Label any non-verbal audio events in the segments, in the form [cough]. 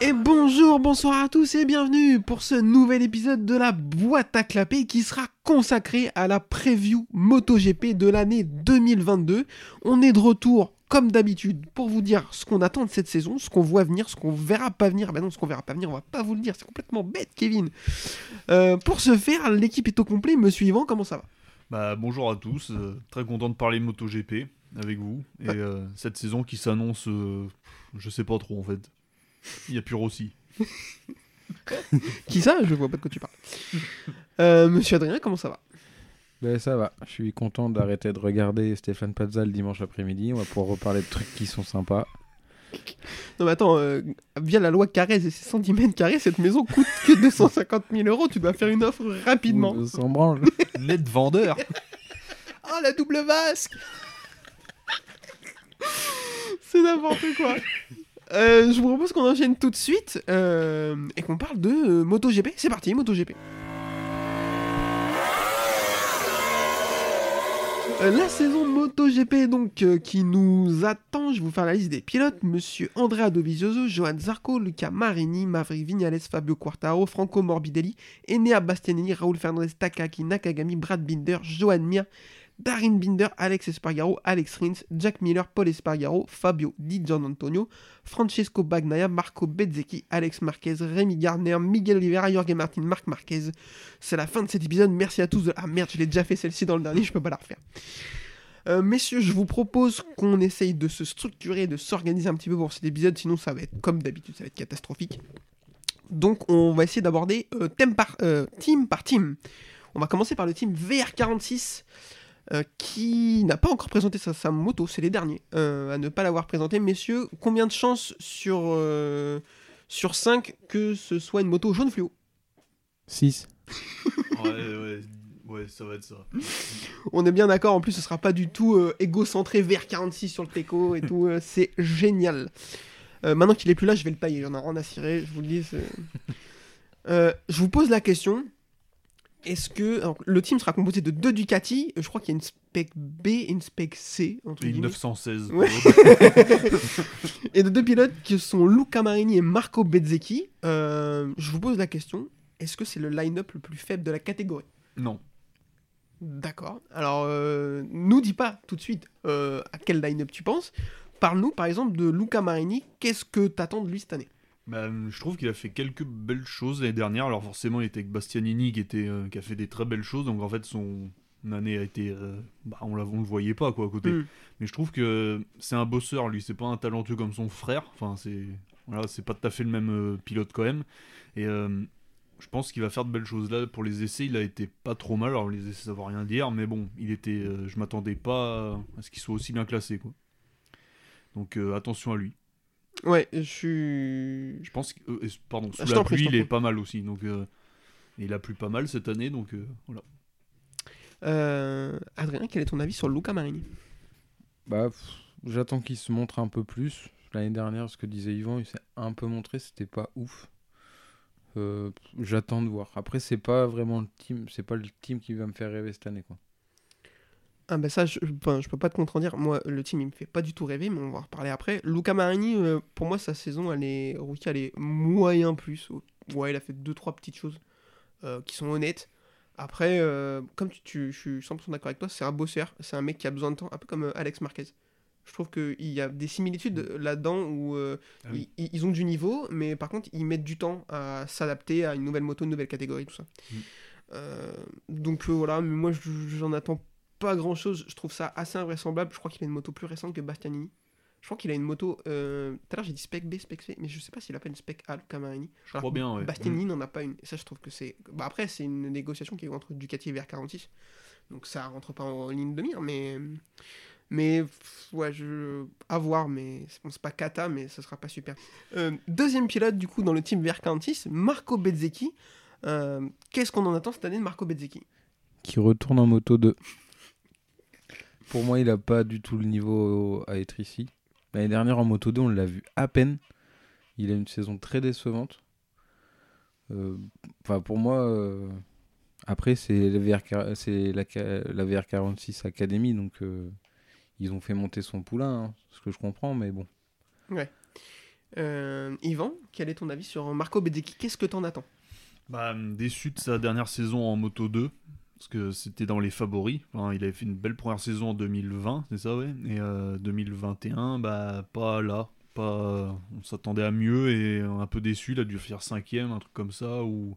Et bonjour, bonsoir à tous et bienvenue pour ce nouvel épisode de la boîte à clapper qui sera consacré à la preview MotoGP de l'année 2022. On est de retour comme d'habitude pour vous dire ce qu'on attend de cette saison, ce qu'on voit venir, ce qu'on verra pas venir. Ben non, ce qu'on verra pas venir, on va pas vous le dire, c'est complètement bête Kevin. Euh, pour ce faire, l'équipe est au complet, me suivant, comment ça va? Bah, bonjour à tous, euh, très content de parler MotoGP avec vous. Et euh, cette saison qui s'annonce, euh, je sais pas trop en fait. Il y a plus Rossi. [laughs] Qui ça? Je vois pas de quoi tu parles. Euh, Monsieur Adrien, comment ça va? Ben ça va, je suis content d'arrêter de regarder Stéphane Pazza le dimanche après-midi. On va pouvoir reparler de trucs qui sont sympas. Non mais attends, euh, via la loi Carrez et ses centimètres carrés, cette maison coûte que [laughs] 250 000 euros. Tu dois faire une offre rapidement. On s'en branle. [laughs] Net vendeur Oh [laughs] la double vasque C'est n'importe quoi. Euh, je vous propose qu'on enchaîne tout de suite euh, et qu'on parle de euh, MotoGP. C'est parti, MotoGP. La saison MotoGP donc euh, qui nous attend, je vais vous faire la liste des pilotes. Monsieur Andrea Dovizioso, Johan Zarco, Luca Marini, Maverick Vignales, Fabio Quartaro, Franco Morbidelli, Enea Bastianini, Raoul Fernandez, Takaki Nakagami, Brad Binder, Johan Mir, Darin Binder, Alex Espargaro, Alex Rins, Jack Miller, Paul Espargaro, Fabio Di Gianantonio, Francesco Bagnaia, Marco Bezzecchi, Alex Marquez, Rémi Garner, Miguel Oliveira, Jorge Martin, Marc Marquez. C'est la fin de cet épisode. Merci à tous. De... Ah merde, je l'ai déjà fait celle-ci dans le dernier, je peux pas la refaire. Euh, messieurs, je vous propose qu'on essaye de se structurer, de s'organiser un petit peu pour cet épisode, sinon ça va être comme d'habitude, ça va être catastrophique. Donc on va essayer d'aborder euh, thème par, euh, team par team. On va commencer par le team VR46 euh, qui n'a pas encore présenté sa, sa moto, c'est les derniers euh, à ne pas l'avoir présenté. Messieurs, combien de chances sur, euh, sur 5 que ce soit une moto jaune fluo? 6. [laughs] Ouais, ouais, ouais, ça va être ça. On est bien d'accord, en plus ce sera pas du tout euh, égocentré vers 46 sur le teco et tout, euh, [laughs] c'est génial. Euh, maintenant qu'il est plus là, je vais le tailler, j'en ai rien à cirer, je vous le dis. Euh, je vous pose la question, est-ce que... alors, le team sera composé de deux Ducati, je crois qu'il y a une spec B et une spec C, entre Et guillemets. 916. Ouais. [laughs] et de deux pilotes qui sont Luca Marini et Marco Bezzecchi. Euh, je vous pose la question, est-ce que c'est le line-up le plus faible de la catégorie? Non. D'accord. Alors, euh, nous dis pas tout de suite euh, à quel line-up tu penses. Parle-nous par exemple de Luca Marini. Qu'est-ce que t'attends de lui cette année? Bah, je trouve qu'il a fait quelques belles choses l'année dernière. Alors forcément, il était avec Bastianini qui, était, euh, qui a fait des très belles choses. Donc en fait, son année a été... euh, bah, on, on le voyait pas quoi à côté. Hmm. Mais je trouve que c'est un bosseur, lui. C'est pas un talentueux comme son frère. Enfin, c'est... Voilà, c'est pas tout à fait le même euh, pilote quand même. Et je pense qu'il va faire de belles choses là. Pour les essais, il a été pas trop mal. Alors les essais, ça veut rien dire. Mais bon, il était... je m'attendais pas à ce qu'il soit aussi bien classé quoi. Donc attention à lui. Ouais, je suis. Je pense que, euh, pardon, sous Ah, je la t'en prie, je pluie, t'en il est prie. pas mal aussi. Donc, euh, il a plu pas mal cette année, donc euh, voilà. Euh, Adrien, quel est ton avis sur Luca Marini? Bah, pff, j'attends qu'il se montre un peu plus. L'année dernière, ce que disait Yvan, il s'est un peu montré, c'était pas ouf. Euh, pff, j'attends de voir. Après, c'est pas vraiment le team, c'est pas le team qui va me faire rêver cette année, quoi. Ah bah ça, je, je peux pas te contredire. Moi, le team, il me fait pas du tout rêver, mais on va en reparler après. Luca Marini, euh, pour moi, sa saison, elle est... Rookie, elle est moyen plus. Ouais, il a fait deux, trois petites choses euh, qui sont honnêtes. Après, euh, comme tu, tu- je suis 100% d'accord avec toi, c'est un bosseur. C'est un mec qui a besoin de temps, un peu comme Alex Marquez. Je trouve qu'il y a des similitudes là-dedans où Ah oui. ils, ils ont du niveau, mais par contre, ils mettent du temps à s'adapter à une nouvelle moto, une nouvelle catégorie, tout ça. Mm. Donc voilà, mais moi, je- j'en attends pas grand chose. Je trouve ça assez invraisemblable. Je crois qu'il a une moto plus récente que Bastianini. Je crois qu'il a une moto. euh, Tout à l'heure, j'ai dit spec B, spec C, mais je sais pas s'il a pas une spec A, Luca Marini. Je crois bien, ouais. Bastianini n'en a pas une. Et ça, je trouve que c'est. Bah, après, c'est une négociation qui est entre Ducati et VR46. Donc ça rentre pas en ligne de mire, mais. Mais ouais, je. À voir, mais bon, c'est pas kata, mais ça sera pas super. Euh, deuxième pilote, du coup, dans le team VR46, Marco Bezzecchi. Euh, Qu'est-ce qu'on en attend cette année de Marco Bezzecchi? Qui retourne en moto 2. Pour moi, il a pas du tout le niveau à être ici. L'année dernière en moto 2, on l'a vu à peine. Il a une saison très décevante. Euh, Enfin, pour moi, euh, Après, c'est la, VR, c'est la, ca- la VR46 Academy, donc euh, ils ont fait monter son poulain, hein, ce que je comprends, mais bon. Euh, Yvan, quel est ton avis sur Marco Bezzecchi Qu'est-ce que t'en attends? Bah, déçu de sa dernière saison en Moto 2, parce que c'était dans les favoris. Enfin, il avait fait une belle première saison en 2020, c'est ça, ouais. Et euh, 2021, bah, pas là. Pas... On s'attendait à mieux et un peu déçu. Il a dû faire cinquième, un truc comme ça. Ou...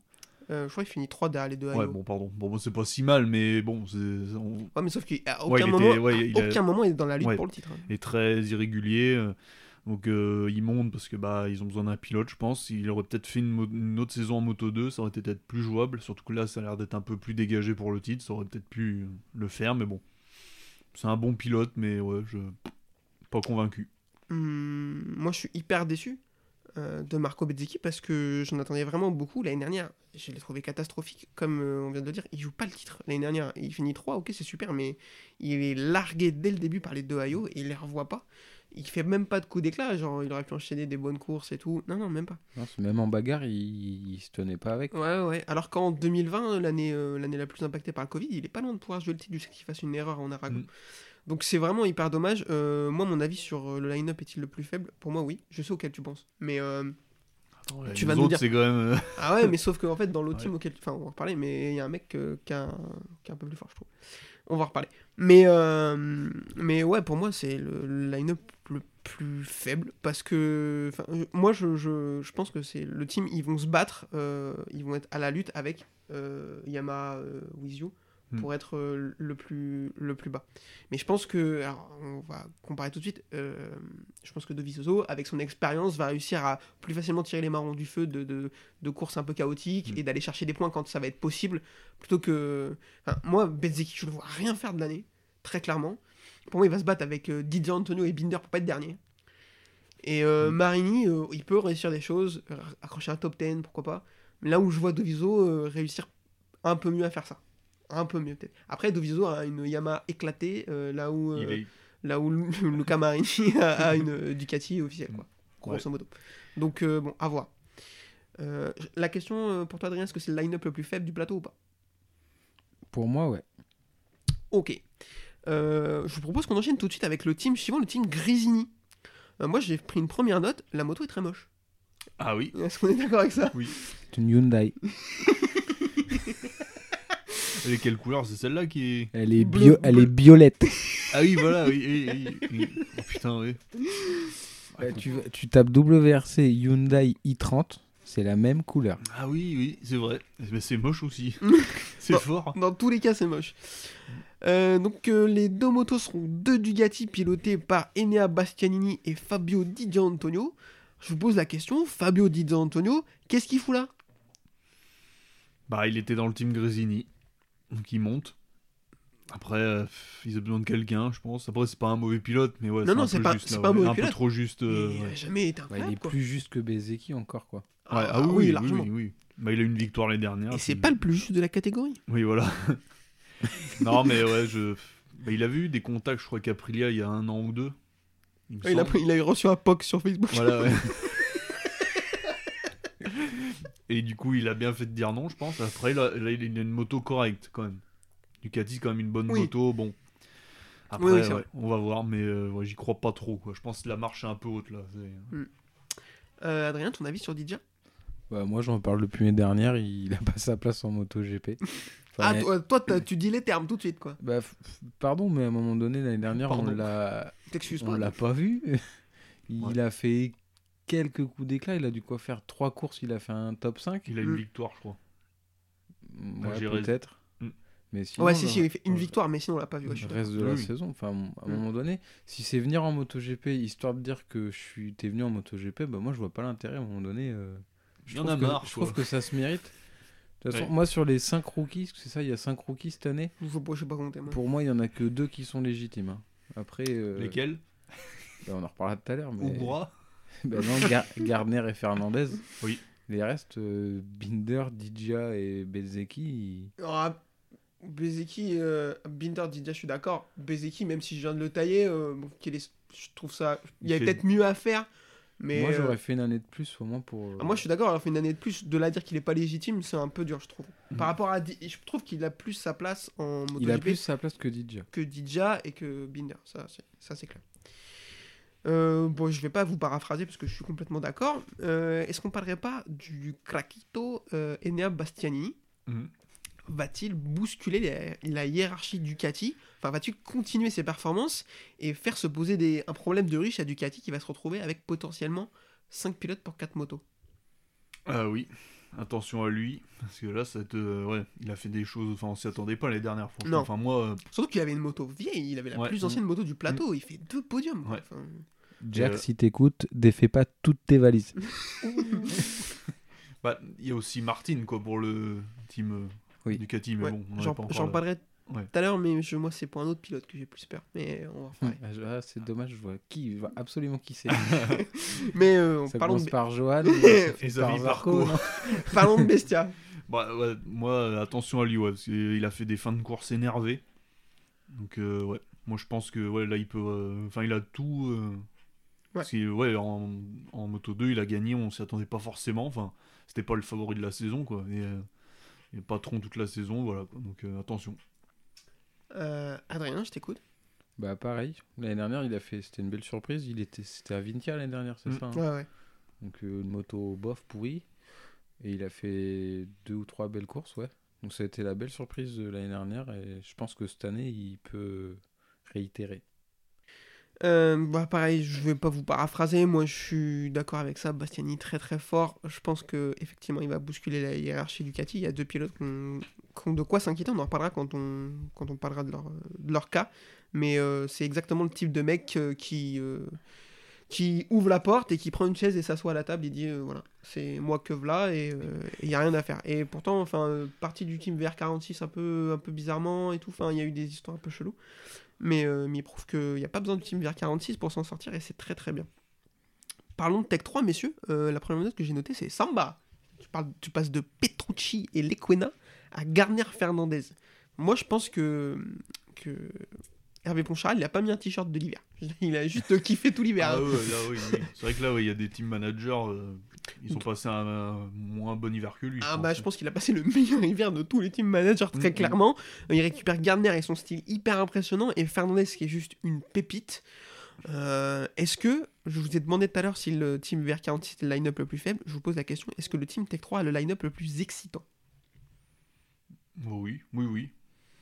Euh, Je crois qu'il finit 3 derrière les deux Ouais, bon, pardon. Bon, c'est pas si mal, mais bon, on- Ouais, mais sauf qu'à Ouais, aucun, il moment, était- ouais, à il a- aucun moment il est dans la lutte Ouais. pour le titre. hein. est très irrégulier. Donc euh, il monte parce que bah ils ont besoin d'un pilote, je pense. Il aurait peut-être fait une, autre saison en Moto 2, ça aurait été peut-être plus jouable. Surtout que là, ça a l'air d'être un peu plus dégagé pour le titre. Ça aurait peut-être pu euh, le faire, mais bon. C'est un bon pilote, mais ouais, je pas convaincu. Hum, moi, je suis hyper déçu euh, de Marco Bezzecchi parce que j'en attendais vraiment beaucoup. L'année dernière, je l'ai trouvé catastrophique. Comme euh, on vient de le dire, il joue pas le titre. L'année dernière, il finit 3, ok, c'est super, mais il est largué dès le début par les deux Ayo et il les revoit pas. Il fait même pas de coup d'éclat, genre il aurait pu enchaîner des bonnes courses et tout. Non, non, même pas. Non, même en bagarre, il, il se tenait pas avec. Ouais, ouais. Alors qu'en 2020, l'année euh, l'année la plus impactée par le Covid, il est pas loin de pouvoir jouer le titre jusqu'à qu'il fasse une erreur en Aragon. Mm. Donc c'est vraiment hyper dommage. Euh, moi, mon avis sur euh, le line-up est-il le plus faible? Pour moi, oui. Je sais auquel tu penses. Mais euh, Ouais, Tu les vas nous autres, dire- c'est quand même. euh, [laughs] ah ouais, mais sauf qu'en fait, dans l'autre Ouais. team auquel, enfin, on va en reparler. Mais il y a un mec euh, qui, a un... qui est un peu plus fort, je trouve. On va en reparler. Mais euh, mais ouais, pour moi, c'est le le line-up plus faible parce que, euh, moi, je, je, je pense que c'est le team. Ils vont se battre. euh, ils vont être à la lutte avec euh, Yamaha euh, With You Hmm. pour être le plus le plus bas. Mais je pense que, alors, on va comparer tout de suite. je pense que Dovizioso, avec son expérience, va réussir à plus facilement tirer les marrons du feu de, de, de courses un peu chaotiques Mm. et d'aller chercher des points quand ça va être possible, plutôt que. Moi, Bezzecchi, je le vois rien faire de l'année, très clairement. Pour moi, il va se battre avec euh, Didier Antonio et Binder pour pas être dernier. Et euh, Mm. Marini, euh, il peut réussir des choses, accrocher un top 10, pourquoi pas. Mais là où je vois Doviso euh, réussir un peu mieux à faire ça. Un peu mieux peut-être. Après, Doviso a une Yamaha éclatée, euh, là où, euh, il est- là où Lu- [laughs] Luca Marini a, a [laughs] une Ducati officielle, quoi. Grosso modo. Donc, euh, bon, à voir. Euh, la question pour toi, Adrien, est-ce que c'est le line-up le plus faible du plateau ou pas? Pour moi, ouais. Ok. Euh, je vous propose qu'on enchaîne tout de suite avec le team suivant, le team Grisini. Euh, moi, j'ai pris une première note. La moto est très moche. Ah oui. Est-ce qu'on est d'accord avec ça? C'est une Hyundai. [laughs] Elle est quelle couleur? C'est celle-là qui est. Elle est, Bleu- bio, elle bleu. est violette. Ah oui, voilà, oui. oui, oui, oui. Oh putain, oui. Euh, tu, tu tapes WRC Hyundai i30, c'est la même couleur. Ah oui, oui, c'est vrai. Mais c'est moche aussi. [laughs] c'est fort. Dans tous les cas, c'est moche. Euh, donc, euh, les deux motos seront deux Ducati pilotées par Enea Bastianini et Fabio Di Gianantonio. Je vous pose la question Fabio Di Gianantonio, qu'est-ce qu'il fout là? Bah, il était dans le team Grésini. Donc il monte. Après, euh, ils ont besoin de quelqu'un, je pense. Après, c'est pas un mauvais pilote, mais ouais, Non, non, un c'est pas- juste, c'est là, pas un ouais. mauvais un peu trop juste. euh, Il ouais. a jamais été Ouais, il est quoi. plus juste que Bezeki encore, quoi. Ouais, Ah, ah, oui, largement. oui, oui. Bah, il a eu une victoire l'année dernière. Et c'est pas le plus juste de la catégorie. Oui, voilà. [laughs] non, mais ouais, je. Bah, il avait eu des contacts, je crois, qu'Aprilia il y a un an ou deux. Il me Ouais, il, a, il a reçu un POC sur Facebook. Voilà, ouais. [laughs] Et du coup, il a bien fait de dire non, je pense. Après, là, là, il a une moto correcte, quand même. Ducati, c'est quand même une bonne Oui. moto. Bon. Après, Oui, oui, c'est ouais, vrai. on va voir, mais euh, ouais, j'y crois pas trop. Quoi. Je pense que la marche est un peu haute, là. C'est- Euh, Adrien, ton avis sur Didier? Bah, moi, j'en parle depuis l'année dernière, il a [laughs] pas sa place en MotoGP. Ah, Enfin, toi, tu dis les termes tout de suite, quoi. bah, pardon, mais à un moment donné, l'année dernière, on l'a on pas. l'a pas vu. [laughs] Il Ouais. a fait quelques coups d'éclat, il a dû quoi faire trois courses, il a fait un top 5 Il a une Mm. victoire, je crois. Ouais, peut-être. Mais sinon, Ouais, si, si, il fait une victoire, mais sinon, on l'a pas vu. ouais, le reste de la oui. saison, enfin, à un Mm. moment donné, si c'est venir en MotoGP histoire de dire que je suis, t'es venu en MotoGP, bah moi je vois pas l'intérêt à un moment donné. euh, je en trouve a que- marre, Je trouve que ça se mérite. De toute façon, Ouais. moi sur les 5 rookies, c'est ça, il y a 5 rookies cette année. Je sais pas, je sais pas compter, moi. Pour moi, il y en a que deux qui sont légitimes. hein. Après, euh, Lesquels? bah, on en reparlera tout à l'heure. Mais... Ougra [laughs] Bah non, Gar- Gardner et Fernandez. Oui. Les restes, euh, Binder, Didia et Bezeki, Ah, Bezeki, euh, Binder, Didier, je suis d'accord. Bezeki, même si je viens de le tailler, euh, bon, qu'il est- je trouve ça. Il y fait- peut-être mieux à faire Mais Moi, euh, j'aurais fait une année de plus au moins pour. euh, ah, moi, je suis d'accord, alors fait une année de plus, de la dire qu'il est pas légitime, c'est un peu dur, je trouve. Mhm. Par rapport à. Di- Je trouve qu'il a plus sa place en MotoGP Il a plus sa place que DJ. que Didja et que Binder, ça, c'est- ça c'est clair. Euh, bon, je vais pas vous paraphraser parce que je suis complètement d'accord. Euh, Est-ce qu'on parlerait pas du craquito euh, Enea Bastianini? Mhm. Va-t-il bousculer la, la hiérarchie Ducati Enfin, va-t-il continuer ses performances et faire se poser des, un problème de riche à Ducati qui va se retrouver avec potentiellement 5 pilotes pour 4 motos? Ah oui, attention à lui, parce que là, ça être, euh, ouais, il a fait des choses, enfin, on s'y attendait pas les dernières fois. Non. Enfin, moi, euh, Surtout qu'il avait une moto vieille, il avait la Ouais. plus ancienne moto du plateau, il fait deux podiums. quoi. Ouais. Enfin, Jack, Euh, si t'écoutes, défais pas toutes tes valises. [laughs] bah, il y a aussi Martin, quoi, pour le team Oui. Ducati, mais ouais, bon, on en J'en parlerai tout à l'heure, mais je- moi c'est pour un autre pilote que j'ai plus peur. Mais on va en reparler. Ah, c'est dommage, je vois qui, je vois absolument qui c'est. [laughs] mais euh, ça parlons, de, par Johan, [laughs] Et par non [laughs] parlons de Bestia. Bah, ouais, moi, euh, attention à lui, ouais, parce qu'il a fait des fins de course énervées. Donc, euh, ouais, moi je pense que ouais, là, il peut. euh, Enfin, il a tout. euh, Parce que, ouais, en, en Moto 2, il a gagné, on s'y attendait pas forcément. Enfin, c'était pas le favori de la saison, quoi. Et, euh, et patron toute la saison, voilà, quoi. Donc, euh, attention. Euh, Adrien, je t'écoute. Bah pareil, l'année dernière, il a fait, c'était une belle surprise. Il était, c'était à Vintia l'année dernière, c'est Mm. ça. hein Ouais, ouais. Donc euh, une moto bof pourrie. Et il a fait deux ou trois belles courses, ouais. Donc ça a été la belle surprise de l'année dernière et je pense que cette année, il peut réitérer. Euh, bah pareil, je vais pas vous paraphraser. Moi, je suis d'accord avec ça. Bastiani très très fort. Je pense que effectivement, il va bousculer la hiérarchie Ducati. Il y a deux pilotes qui ont de quoi s'inquiéter. On en reparlera quand on quand on parlera de leur de leur cas. Mais euh, c'est exactement le type de mec euh, qui euh, qui ouvre la porte et qui prend une chaise et s'assoit à la table et dit euh, voilà, c'est moi que voilà et il y a rien à faire. Et pourtant, enfin, euh, partie du team VR46 un peu un peu bizarrement et tout. Enfin, il y a eu des histoires un peu cheloues. Mais, euh, mais il prouve qu'il n'y a pas besoin de Team VR46 pour s'en sortir et c'est très très bien. Parlons de Tech 3, messieurs. Euh, la première note que j'ai notée, c'est Samba. Tu, passes de Petrucci et Lequena à Garner Fernandez. Moi, je pense que, que Hervé Poncharal, il a pas mis un t-shirt de l'hiver. [laughs] Il a juste kiffé tout l'hiver. Ah hein. ouais, oui. [laughs] C'est vrai que là, ouais, il y a des team managers, euh, ils sont passés un, un moins bon hiver que lui. Ah bah je pense qu'il a passé le [laughs] meilleur hiver de tous les team managers très Mhm. clairement. Euh, Il récupère Gardner et son style hyper impressionnant et Fernandez qui est juste une pépite. Euh, est-ce que, je vous ai demandé tout à l'heure si le team VR46 était le line-up le plus faible, je vous pose la question, est-ce que le team Tech 3 a le line-up le plus excitant? Oui, oui, oui.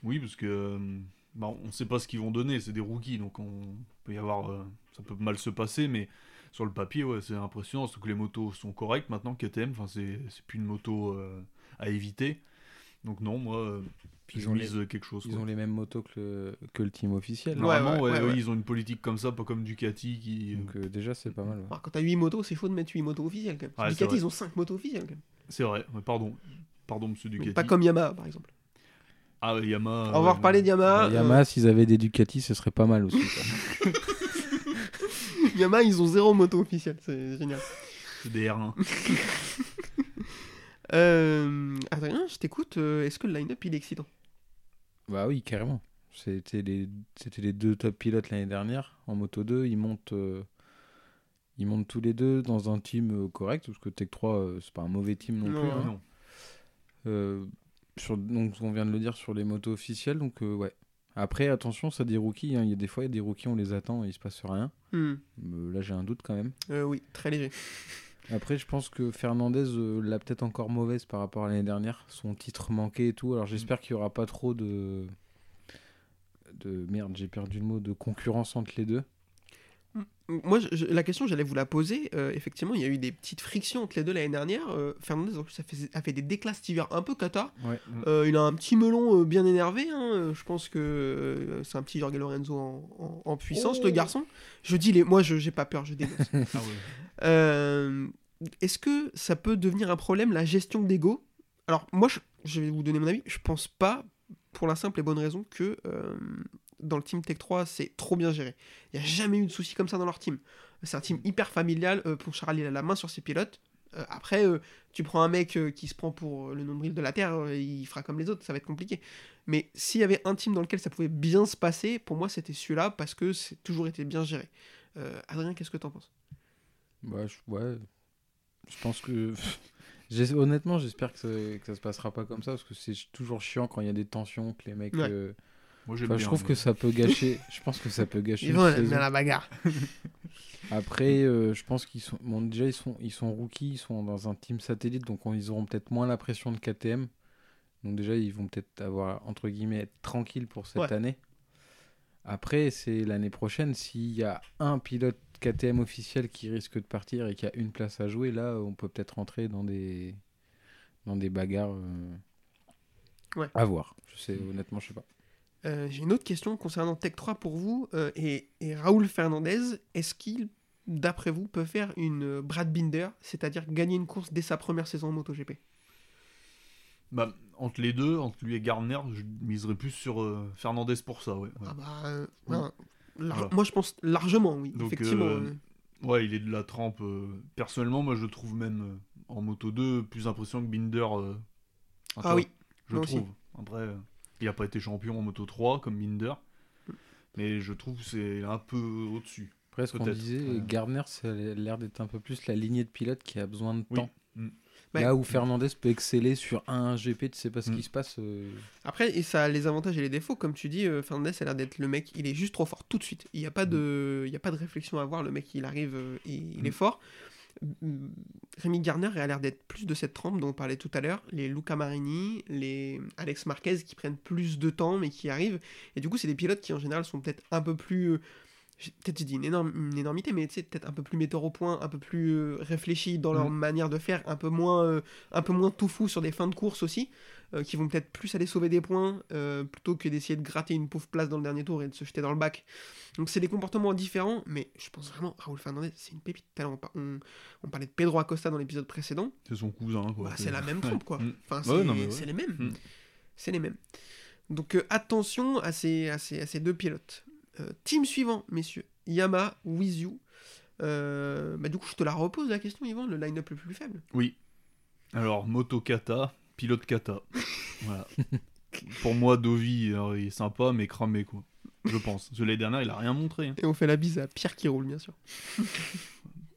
Oui, parce que euh, bah, on sait pas ce qu'ils vont donner, c'est des rookies, donc on peut y avoir, euh, ça peut mal se passer, mais sur le papier, ouais, c'est impressionnant, surtout que les motos sont correctes maintenant, KTM, enfin c'est c'est plus une moto euh, à éviter. Donc non, moi, euh, Puis ils ont euh, quelque chose. Ils quoi. ont les mêmes motos que le, que le team officiel. Ouais, Normalement, ouais, ouais, ouais, eux, ouais. ils ont une politique comme ça, pas comme Ducati qui. Donc euh, déjà, c'est pas mal. ouais. Alors, Quand t'as 8 motos, c'est faux de mettre 8 motos officielles quand même. Ouais, c'est Ducati, ils ont 5 motos officielles quand même. C'est vrai, pardon. Pardon, monsieur Donc, Ducati. Pas comme Yamaha par exemple. Ah, ouais, Yamaha. On va reparler de Yamaha. Yamaha, s'ils avaient des Ducati, ce serait pas mal aussi. quoi. [laughs] Yamaha, ils ont zéro moto officielle, c'est génial. C'est des R1. [laughs] Euh, Adrien, je t'écoute. euh, Est-ce que le line-up il est excitant? Bah oui, carrément. C'était les, c'était les deux top pilotes l'année dernière en Moto 2. Ils montent, euh, ils montent tous les deux dans un team euh, correct, parce que Tech 3, euh, c'est pas un mauvais team non, Non, plus. hein. non. Euh, sur, donc on vient de le dire sur les motos officielles, donc euh, ouais. Après, attention, ça des rookies. hein. Il y a des fois, il y a des rookies, on les attend et il se passe rien. Hmm, Euh, là, j'ai un doute quand même. euh, Oui, très léger. Après, je pense que Fernandez l'a peut-être encore mauvaise par rapport à l'année dernière. Son titre manqué et tout. Alors j'espère qu'il n'y aura pas trop de. de merde, j'ai perdu le mot, de concurrence entre les deux. Moi, je- la question, j'allais vous la poser. Euh, effectivement, il y a eu des petites frictions entre les deux l'année dernière. Euh, Fernandez, en plus, a fait, a fait des déclasses cet hiver un peu cata. Ouais. Euh, il a un petit melon euh, bien énervé. hein. Je pense que euh, c'est un petit Jorge Lorenzo en, en- en puissance, Oh. le garçon. Je dis, les... moi, je j'ai pas peur, je dénonce. [laughs] Ah ouais. Euh, Est-ce que ça peut devenir un problème, la gestion d'ego? Alors, moi, je, je vais vous donner mon avis. Je pense pas, pour la simple et bonne raison que euh, dans le team Tech 3, c'est trop bien géré. Il n'y a jamais eu de soucis comme ça dans leur team. C'est un team hyper familial. Euh, Poncharal, il a la main sur ses pilotes. Euh, après, euh, tu prends un mec euh, qui se prend pour le nombril de la Terre, il fera comme les autres, ça va être compliqué. Mais s'il y avait un team dans lequel ça pouvait bien se passer, pour moi, c'était celui-là parce que c'est toujours été bien géré. Adrien, qu'est-ce que t'en penses? Bah, je, ouais. Je pense que. [laughs] Honnêtement, j'espère que, ça- que ça se passera pas comme ça parce que c'est toujours chiant quand il y a des tensions, que les mecs. Ouais. Moi, j'aime enfin, bien. je trouve mais- que ça peut [laughs] gâcher. je pense que ça peut gâcher. Ils vont dans la bagarre. [laughs] Après, euh, je pense qu'ils sont. Bon, déjà, ils sont, ils sont rookies, ils sont dans un team satellite, donc on- ils auront peut-être moins la pression de KTM. Donc, déjà, ils vont peut-être avoir, entre guillemets, être tranquilles pour cette Ouais. année. Après, c'est l'année prochaine, s'il y a un pilote KTM officiel qui risque de partir et qui a une place à jouer, là, on peut peut-être rentrer dans des, dans des bagarres. euh, Ouais. À voir. Je sais, honnêtement, je sais pas. Euh, J'ai une autre question concernant Tech 3 pour vous. euh, et, et Raoul Fernandez, est-ce qu'il, d'après vous, peut faire une euh, Brad Binder, c'est-à-dire gagner une course dès sa première saison en MotoGP? Bah, entre les deux, entre lui et Gardner, je miserais plus sur euh, Fernandez pour ça, ouais. ouais. Ah bah, Voilà. Moi, je pense largement, oui. Donc, effectivement. Ouais, il est de la trempe. Personnellement, moi, je le trouve même en Moto 2 plus impressionnant que Binder. Ah oui, Je aussi. trouve. Après, il n'a pas été champion en Moto 3 comme Binder. Mais je trouve que c'est un peu au-dessus. Après, ce qu'on disait, ouais. Gardner, ça a l'air d'être un peu plus la lignée de pilote qui a besoin de Oui. temps. Mm. Là où Fernandez peut exceller sur un GP, tu sais pas ce Mm. qui se passe. euh, Après, et ça a les avantages et les défauts. Comme tu dis, euh, Fernandez a l'air d'être le mec, il est juste trop fort tout de suite. Il n'y a, pas de- il y a pas de réflexion à avoir. Le mec, il arrive, euh, et il Mm. est fort. Rémi Garner a l'air d'être plus de cette trempe dont on parlait tout à l'heure. Les Luca Marini, les Alex Marquez qui prennent plus de temps mais qui arrivent. Et du coup, c'est des pilotes qui en général sont peut-être un peu plus. euh, Peut-être j'ai dit une, énorme, une énormité, mais peut-être un peu plus metteurs au point, un peu plus euh, réfléchis dans leur Mm. manière de faire, un peu moins, euh, un peu moins tout fou sur des fins de course aussi euh, qui vont peut-être plus aller sauver des points euh, plutôt que d'essayer de gratter une pauvre place dans le dernier tour et de se jeter dans le bac. Donc c'est des comportements différents, mais je pense vraiment Raoul Fernandez, c'est une pépite. Tellement on, par- on, on parlait de Pedro Acosta dans l'épisode précédent, C'est son cousin, quoi. bah, c'est la même trompe quoi. Mm. Enfin, Ouais, c'est ouais. les mêmes. Mm. C'est les mêmes. Donc euh, attention à ces, à, ces, à ces deux pilotes. Team suivant, messieurs. Yamaha, With You. Bah, du coup, je te la repose la question, Yvan, le line-up le plus faible. Oui. Alors, moto kata, pilote kata. voilà. [laughs] Pour moi, Dovi, alors, il est sympa, mais cramé, quoi. Je pense. Parce que L'année dernière, il a rien montré. hein. Et on fait la bise à Pierre qui roule, bien sûr. [laughs]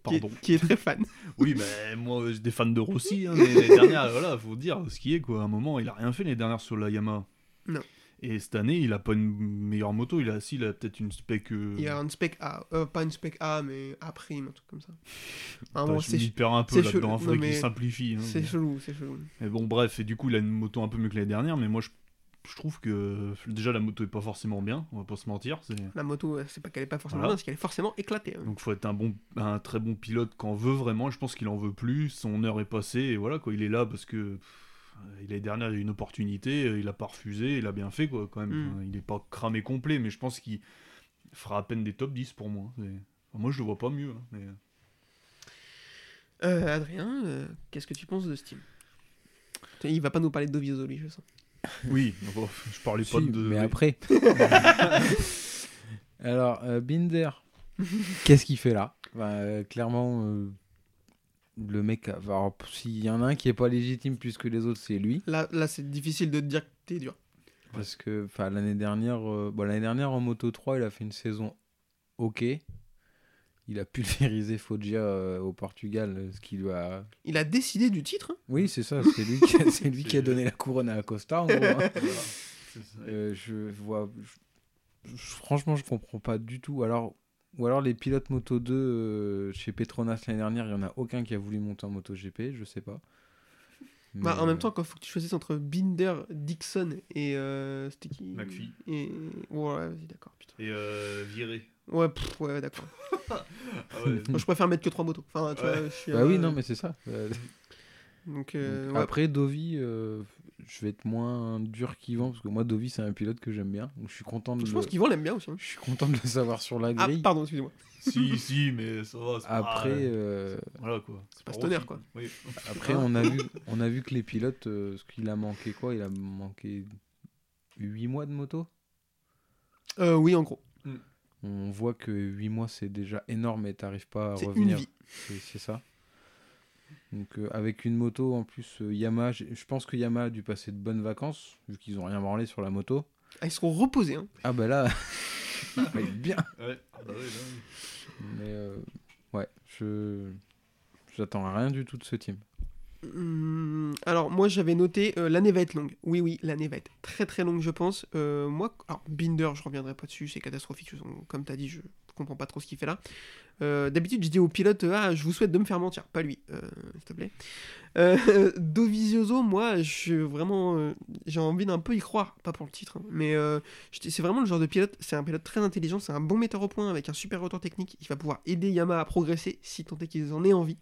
Qui est- Pardon. Qui est, très fan. [laughs] Oui, mais moi, j'ai des fans de Rossi. Hein, mais l'année dernière, voilà, faut dire ce qui est, quoi. À un moment, il a rien fait l'année dernière sur la Yamaha. Non. Et cette année, il a pas une meilleure moto. Il a, si, il a peut-être une spec. euh, Il a un spec A, euh, pas une spec A, mais A prime, un truc comme ça. Ah, Attends, bon, je c'est m'y perds un peu là-dedans. Il faudrait qu'il simplifie. hein, c'est chelou, c'est chelou. Mais bon, bref, et du coup, il a une moto un peu mieux que l'année dernière, mais moi, je, je trouve que déjà, la moto est pas forcément bien, on va pas se mentir. La moto, euh, c'est pas qu'elle est pas forcément Voilà. bien, c'est qu'elle est forcément éclatée. hein. Donc, faut être un, bon, un très bon pilote quand on veut vraiment. Je pense qu'il en veut plus, son heure est passée, et voilà, quoi, il est là parce que pff, l'année dernière, il a eu une opportunité, euh, il a pas refusé, il a bien fait, quoi, quand même. Mm. Enfin, il est pas cramé complet, mais je pense qu'il fera à peine des top 10 pour moi. enfin, moi, je le vois pas mieux. hein, mais... Euh, Adrien, euh, qu'est-ce que tu penses de Steam Il va pas nous parler de Dovizio, lui, je sens. [laughs] Oui, bon, je parlais pas si, de. mais après. [laughs] [laughs] Alors, euh, Binder, qu'est-ce qu'il fait là? Bah, euh, Clairement, euh, le mec. alors, S'il y en a un qui est pas légitime plus que les autres, c'est lui. Là, là c'est difficile de te dire que t'es dur. Parce que enfin, l'année dernière, euh, bon, l'année dernière en Moto 3, il a fait une saison ok. Il a pulvérisé Foggia euh, au Portugal, euh, ce qui lui a. Il a décidé du titre. hein. Oui, c'est ça, c'est lui, qui a, [laughs] c'est lui qui a donné la couronne à Acosta. En gros, hein. Euh, je vois. je- franchement, je comprends pas du tout. Alors, ou alors les pilotes Moto 2 euh, chez Petronas l'année dernière, il y en a aucun qui a voulu monter en Moto GP, je sais pas. Bah, en même euh, temps, quand faut que tu choisisses entre Binder, Dixon et. Euh, C'était qui McPhee. Et... Ouais, vas-y, d'accord, putain. Et euh, viré. Ouais, pff, ouais, d'accord. [laughs] Ah ouais. Moi, je préfère mettre que trois motos. Enfin, tu Ouais. vois, je suis, Bah euh, oui, non, mais c'est ça. Euh, [laughs] Donc, euh, donc, ouais. Après, Dovi, euh, je vais être moins dur qu'Yvan, parce que moi, Dovi, c'est un pilote que j'aime bien. Donc, je suis content de je le... pense qu'Yvan l'aime bien aussi. hein. Je suis content de le savoir sur la Ah, grille. pardon, excusez-moi. si, si, mais ça va. c'est pas- Après, euh, Voilà quoi. C'est pas Rossi. stoner, quoi. Oui. après on, a vu, on a vu que les pilotes, euh, ce qu'il a manqué quoi Il a manqué 8 mois de moto Euh, oui, en gros. On voit que 8 mois c'est déjà énorme et t'arrives pas à C'est une revenir. c'est ça. Donc euh, avec une moto en plus, euh, Yamaha, je pense que Yamaha a dû passer de bonnes vacances vu qu'ils ont rien branlé sur la moto. Ah, ils seront reposés. Hein. Ah bah là, [laughs] ça va être bien. Ouais. Ah bah ouais, là, oui. Mais euh, Ouais, je. J'attends rien du tout de ce team. Hum, alors moi j'avais noté euh, l'année va être longue. Oui oui l'année va être très très longue je pense. Euh, moi alors Binder je reviendrai pas dessus c'est catastrophique comme t'as dit je comprends pas trop ce qu'il fait là. Euh, D'habitude je dis au pilote ah je vous souhaite de me faire mentir pas lui s'il te plaît. [laughs] Dovizioso moi je vraiment j'ai envie d'un peu y croire pas pour le titre hein, mais c'est vraiment le genre de pilote c'est un pilote très intelligent c'est un bon metteur au point avec un super retour technique il va pouvoir aider Yamaha à progresser si tant est qu'ils en aient envie.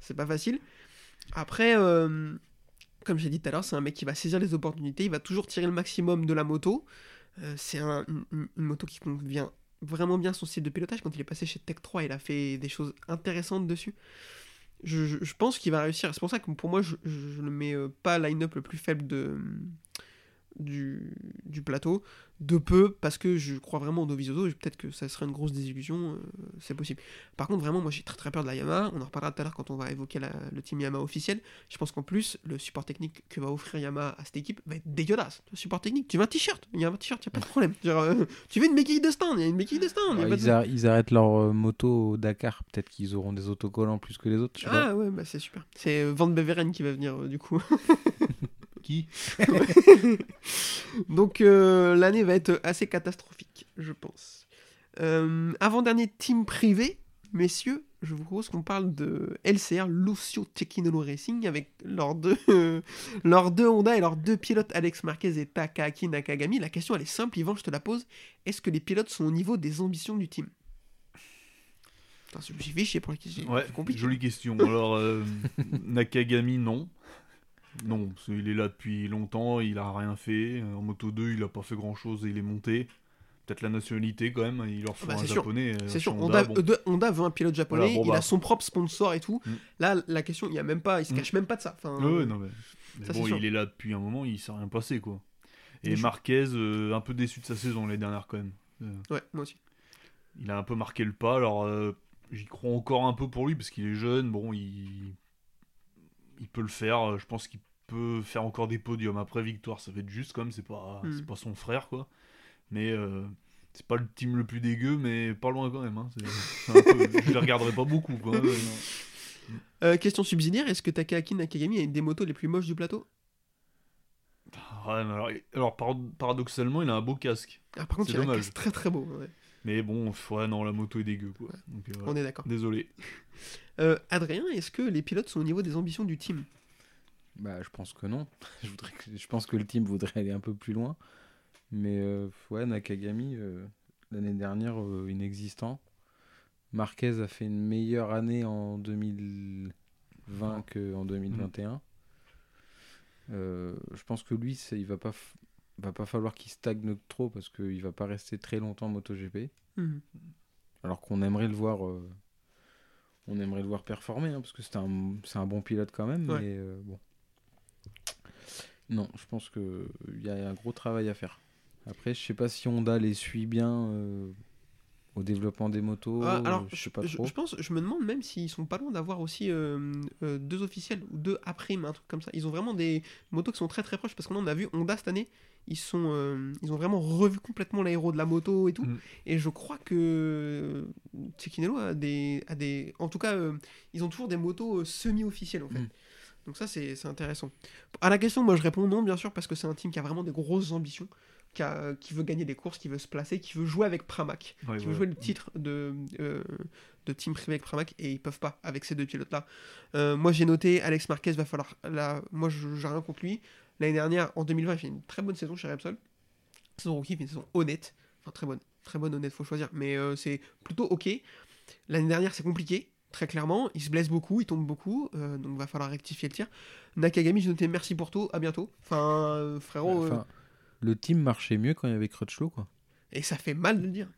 C'est pas facile. Après, euh, comme j'ai dit tout à l'heure, c'est un mec qui va saisir les opportunités, il va toujours tirer le maximum de la moto. Euh, c'est un- une, moto qui convient vraiment bien son style de pilotage. Quand il est passé chez Tech 3, il a fait des choses intéressantes dessus. Je, pense qu'il va réussir. C'est pour ça que pour moi, je, je ne mets euh, pas line-up le plus faible de, du, du plateau. De peu, parce que je crois vraiment au Dovizioso. Peut-être que ça serait une grosse désillusion. euh, c'est possible. Par contre, vraiment, moi j'ai très très peur de la Yamaha. On en reparlera tout à l'heure quand on va évoquer la- le team Yamaha officiel. Je pense qu'en plus, le support technique que va offrir Yamaha à cette équipe va être dégueulasse. Le support technique, tu veux un t-shirt? Il y a un t-shirt, il n'y a pas de problème. Genre, euh, tu veux une béquille de stand Il y a une béquille de stand. a ils, arrêtent leur euh, moto au Dakar. Peut-être qu'ils auront des autocollants plus que les autres. je sais pas. Ah ouais, bah c'est super. C'est Van Beveren qui va venir du coup. [laughs] Qui [laughs] Donc euh, l'année va être assez catastrophique, je pense. Euh, Avant-dernier team privé, messieurs, je vous propose qu'on parle de LCR, Lucio Techinolo Racing, avec leurs deux, [laughs] leurs deux Honda et leurs deux pilotes, Alex Marquez et Takaaki Nakagami. La question elle est simple, Yvan, je te la pose. Est-ce que les pilotes sont au niveau des ambitions du team? Putain, c'est- pour la question. Ouais, c'est compliqué. jolie question. Alors, euh, [laughs] Nakagami, non. Non, parce qu'il est là depuis longtemps, il a rien fait. En Moto 2, il a pas fait grand chose et il est monté. Peut-être la nationalité quand même, il leur faut bah, un sûr. japonais. euh, C'est sûr, chez Honda, bon. euh, de- Honda veut un pilote japonais, Voilà, bon, il bah. a son propre sponsor et tout. Mm. Là, la question, il y a même pas, il se Mm. cache même pas de ça. Enfin, Ouais, ouais, non, mais, mais ça, c'est bon, sûr. il est là depuis un moment, il s'est rien passé quoi. Et Marquez, euh, un peu déçu de sa saison l'année dernière quand même. Euh, Ouais, moi aussi. il a un peu marqué le pas, alors euh, j'y crois encore un peu pour lui parce qu'il est jeune, bon, il, il peut le faire, euh, je pense qu'il peut faire encore des podiums. Après victoire, ça va être juste quand même, c'est pas, Mm. c'est pas son frère quoi. Mais euh, c'est pas le team le plus dégueu, mais pas loin quand même. Hein. C'est- c'est un peu- je les regarderai pas beaucoup quoi. Ouais. Euh, question subsidiaire, est-ce que Takaaki Nakagami a une des motos les plus moches du plateau? Ouais, mais alors, alors, par- paradoxalement, il a un beau casque. Ah, par contre, C'est il y a un casque très très beau. ouais. Mais bon, ouais, non, la moto est dégueu quoi. Donc, euh. On est d'accord. Désolé. [laughs] Euh, Adrien, est-ce que les pilotes sont au niveau des ambitions du team? Bah, je pense que non. [laughs] je, voudrais que- je pense que le team voudrait aller un peu plus loin. Mais euh, ouais, Nakagami, euh, l'année dernière, euh, inexistant. Marquez a fait une meilleure année en 2020 qu'en 2021. Euh, je pense que lui, c'est- il va pas, f- va pas falloir qu'il stagne trop parce qu'il va pas rester très longtemps en MotoGP. Mhm. Alors qu'on aimerait le voir, euh, on aimerait le voir performer, hein, parce que c'est un, c'est un bon pilote quand même. Ouais. Mais euh, bon, non, je pense que il y a un gros travail à faire. Après, je sais pas si Honda les suit bien euh, au développement des motos. Ah, alors, je sais pas je, trop. je pense, je me demande même s'ils sont pas loin d'avoir aussi euh, euh, deux officiels ou deux à prime, un truc comme ça. Ils ont vraiment des motos qui sont très très proches parce qu'on a vu Honda cette année. Ils sont, euh, ils ont vraiment revu complètement l'aéro de la moto et tout. Mm. Et je crois que Tsekinello a des, a des, en tout cas, ils ont toujours des motos semi-officielles en fait. Mm. Donc ça c'est c'est intéressant. À la question, moi je réponds non bien sûr parce que c'est un team qui a vraiment des grosses ambitions, qui, a- qui veut gagner des courses, qui veut se placer, qui veut jouer avec Pramac Ouais, qui veut jouer le titre de, euh, de team privé avec Pramac et ils peuvent pas avec ces deux pilotes là. moi j'ai noté Alex Marquez va falloir là moi j'ai rien contre lui. L'année dernière en 2020 il fait une très bonne saison chez Repsol. Saison rookie, fait une saison honnête, enfin très bonne, très bonne honnête faut choisir, mais euh, c'est plutôt ok. L'année dernière c'est compliqué. Très clairement, il se blesse beaucoup, il tombe beaucoup, euh, donc va falloir rectifier le tir. Nakagami, j'ai noté merci pour tout, à bientôt. Enfin, euh, frérot, euh, Enfin, le team marchait mieux quand il y avait Crutchlow, quoi. et ça fait mal de le dire.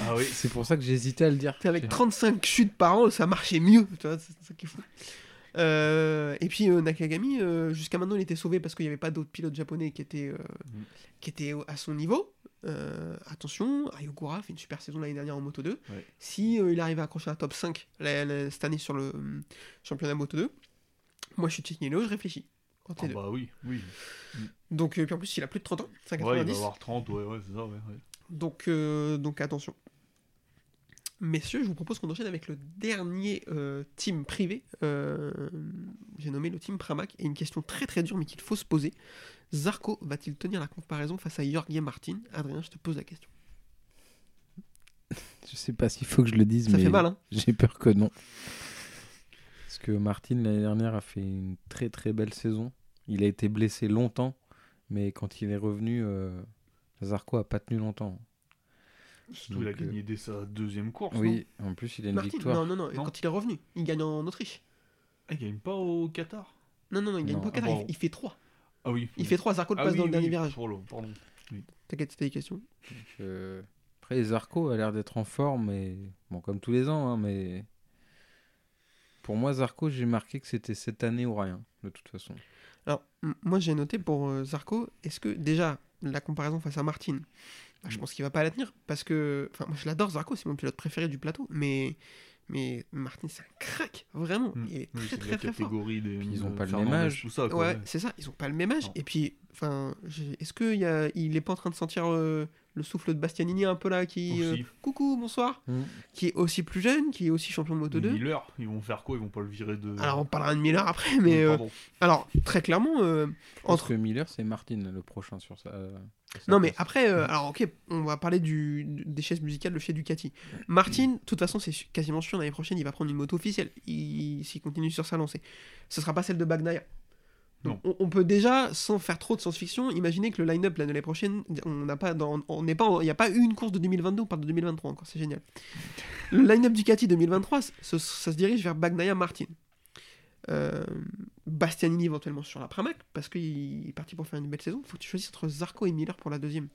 Ah oui. [laughs] C'est pour ça que j'hésitais à le dire. Avec 35 chutes par an, ça marchait mieux. Tu vois, c'est ça qui est fou. Euh, et puis euh, Nakagami, euh, jusqu'à maintenant, il était sauvé parce qu'il n'y avait pas d'autres pilotes japonais qui étaient, euh, Mm. qui étaient au- à son niveau. Euh, attention, Ayokura fait une super saison l'année dernière en Moto 2. Ouais. Si euh, il arrive à accrocher un top 5 la- la- cette année sur le euh, championnat Moto 2, moi je suis Technilo, je réfléchis. Ah deux. bah oui, oui. Donc, euh, puis en plus, il a plus de 30 ans, Ouais, il 5,90. va avoir 30, ouais, ouais, c'est ça, ouais. ouais. Donc, euh, donc attention. Messieurs, je vous propose qu'on enchaîne avec le dernier euh, team privé. Euh, J'ai nommé le team Pramac. Et une question très très dure, mais qu'il faut se poser. Zarco va-t-il tenir la comparaison face à Jorge Martin? Adrien, je te pose la question. [laughs] Je sais pas s'il faut que je le dise, Ça mais fait mal, hein j'ai peur que non. Parce que Martin, l'année dernière, a fait une très très belle saison. Il a été blessé longtemps, mais quand il est revenu, euh, Zarco a pas tenu longtemps. Surtout, il a Donc, euh, gagné dès sa deuxième course. non Oui, en plus, il a une Martin victoire. Non, non, non, Non. Quand il est revenu, il gagne en Autriche. Ah, il gagne pas au Qatar Non, non, non, il gagne Non. pas au Qatar, Ah il- bon. il, fait 3. Ah oui. Il fait 3, Zarco le Ah passe oui, dans le oui, dernier oui, virage. pardon, pardon. T'inquiète, c'était des questions. Donc, euh, Après, Zarco a l'air d'être en forme, mais bon, comme tous les ans, hein, mais pour moi, Zarco, j'ai marqué que c'était cette année ou rien, de toute façon. Alors, moi j'ai noté pour euh, Zarco, est-ce que déjà la comparaison face à Martin, bah, je pense qu'il va pas la tenir parce que, enfin, moi je l'adore Zarco, c'est mon pilote préféré du plateau, mais mais Martin c'est un crack, vraiment, Mm. il est Oui, très c'est très la très fort. des. Puis ils ont euh, pas le même âge. Tout ça, quoi, Ouais, ouais. c'est ça, ils ont pas le même âge. Non. Et puis, enfin, est-ce que y a, il est pas en train de sentir euh, le souffle de Bastianini un peu là, qui, euh, coucou, bonsoir, qui est aussi plus jeune, qui est aussi champion de Moto 2. Miller, ils vont faire quoi? Ils vont pas le virer de. Alors on parlera de Miller après, mais Oui, euh, alors très clairement, euh, Je pense entre que Miller, c'est Martin le prochain sur sa. Non, mais après, euh, alors ok, on va parler du, des chaises musicales de chez Ducati. Martin, de toute façon, c'est quasiment sûr, l'année prochaine, il va prendre une moto officielle il- s'il continue sur sa lancée. Ce sera pas celle de Bagnaia. Donc, on, on peut déjà, sans faire trop de science-fiction, imaginer que le line-up l'année prochaine, on n'a pas, dans, on n'est pas, il n'y a pas eu une course de 2022, on parle de 2023 encore, c'est génial. Le line-up Ducati 2023, ce- ça se dirige vers Bagnaia Martin. Euh, Bastianini éventuellement sur la Pramac, parce qu'il est parti pour faire une belle saison. Il faut que tu choisisses entre Zarco et Miller pour la deuxième.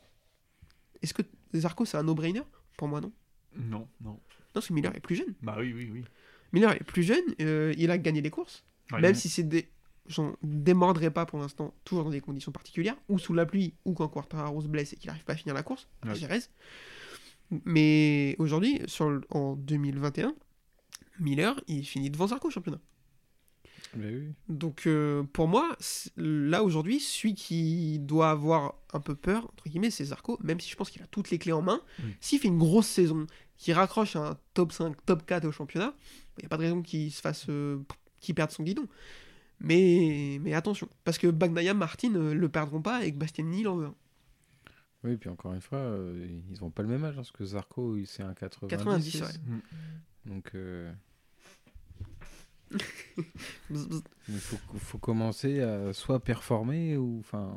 Est-ce que Zarco c'est un no-brainer? Pour moi non. Non, non. Non, parce que Miller est plus jeune. Bah oui, oui, oui. Miller est plus jeune, euh, il a gagné des courses, Ouais, même si c'est des. J'en démordrai pas pour l'instant, toujours dans des conditions particulières, ou sous la pluie, ou quand Quartararo se blesse et qu'il n'arrive pas à finir la course, Ouais. Jerez. Mais aujourd'hui, sur le- en 2021, Miller, il finit devant Zarco au championnat. Oui. Donc euh, pour moi, là aujourd'hui, celui qui doit avoir un peu peur, entre guillemets, c'est Zarco, même si je pense qu'il a toutes les clés en main. Oui. S'il fait une grosse saison, qu'il raccroche un top 5, top 4 au championnat, il n'y a pas de raison qu'il se fasse, euh, qu'il perde son guidon. Mais, mais attention, parce que Bagnaia, Martin ne le perdront pas et que Bastianini l'en veut un. Oui, puis encore une fois, euh, ils n'ont pas le même âge, hein, parce que Zarco, c'est un 90. 90, ouais. Donc, euh. Il faut, faut commencer à soit performer ou. Enfin,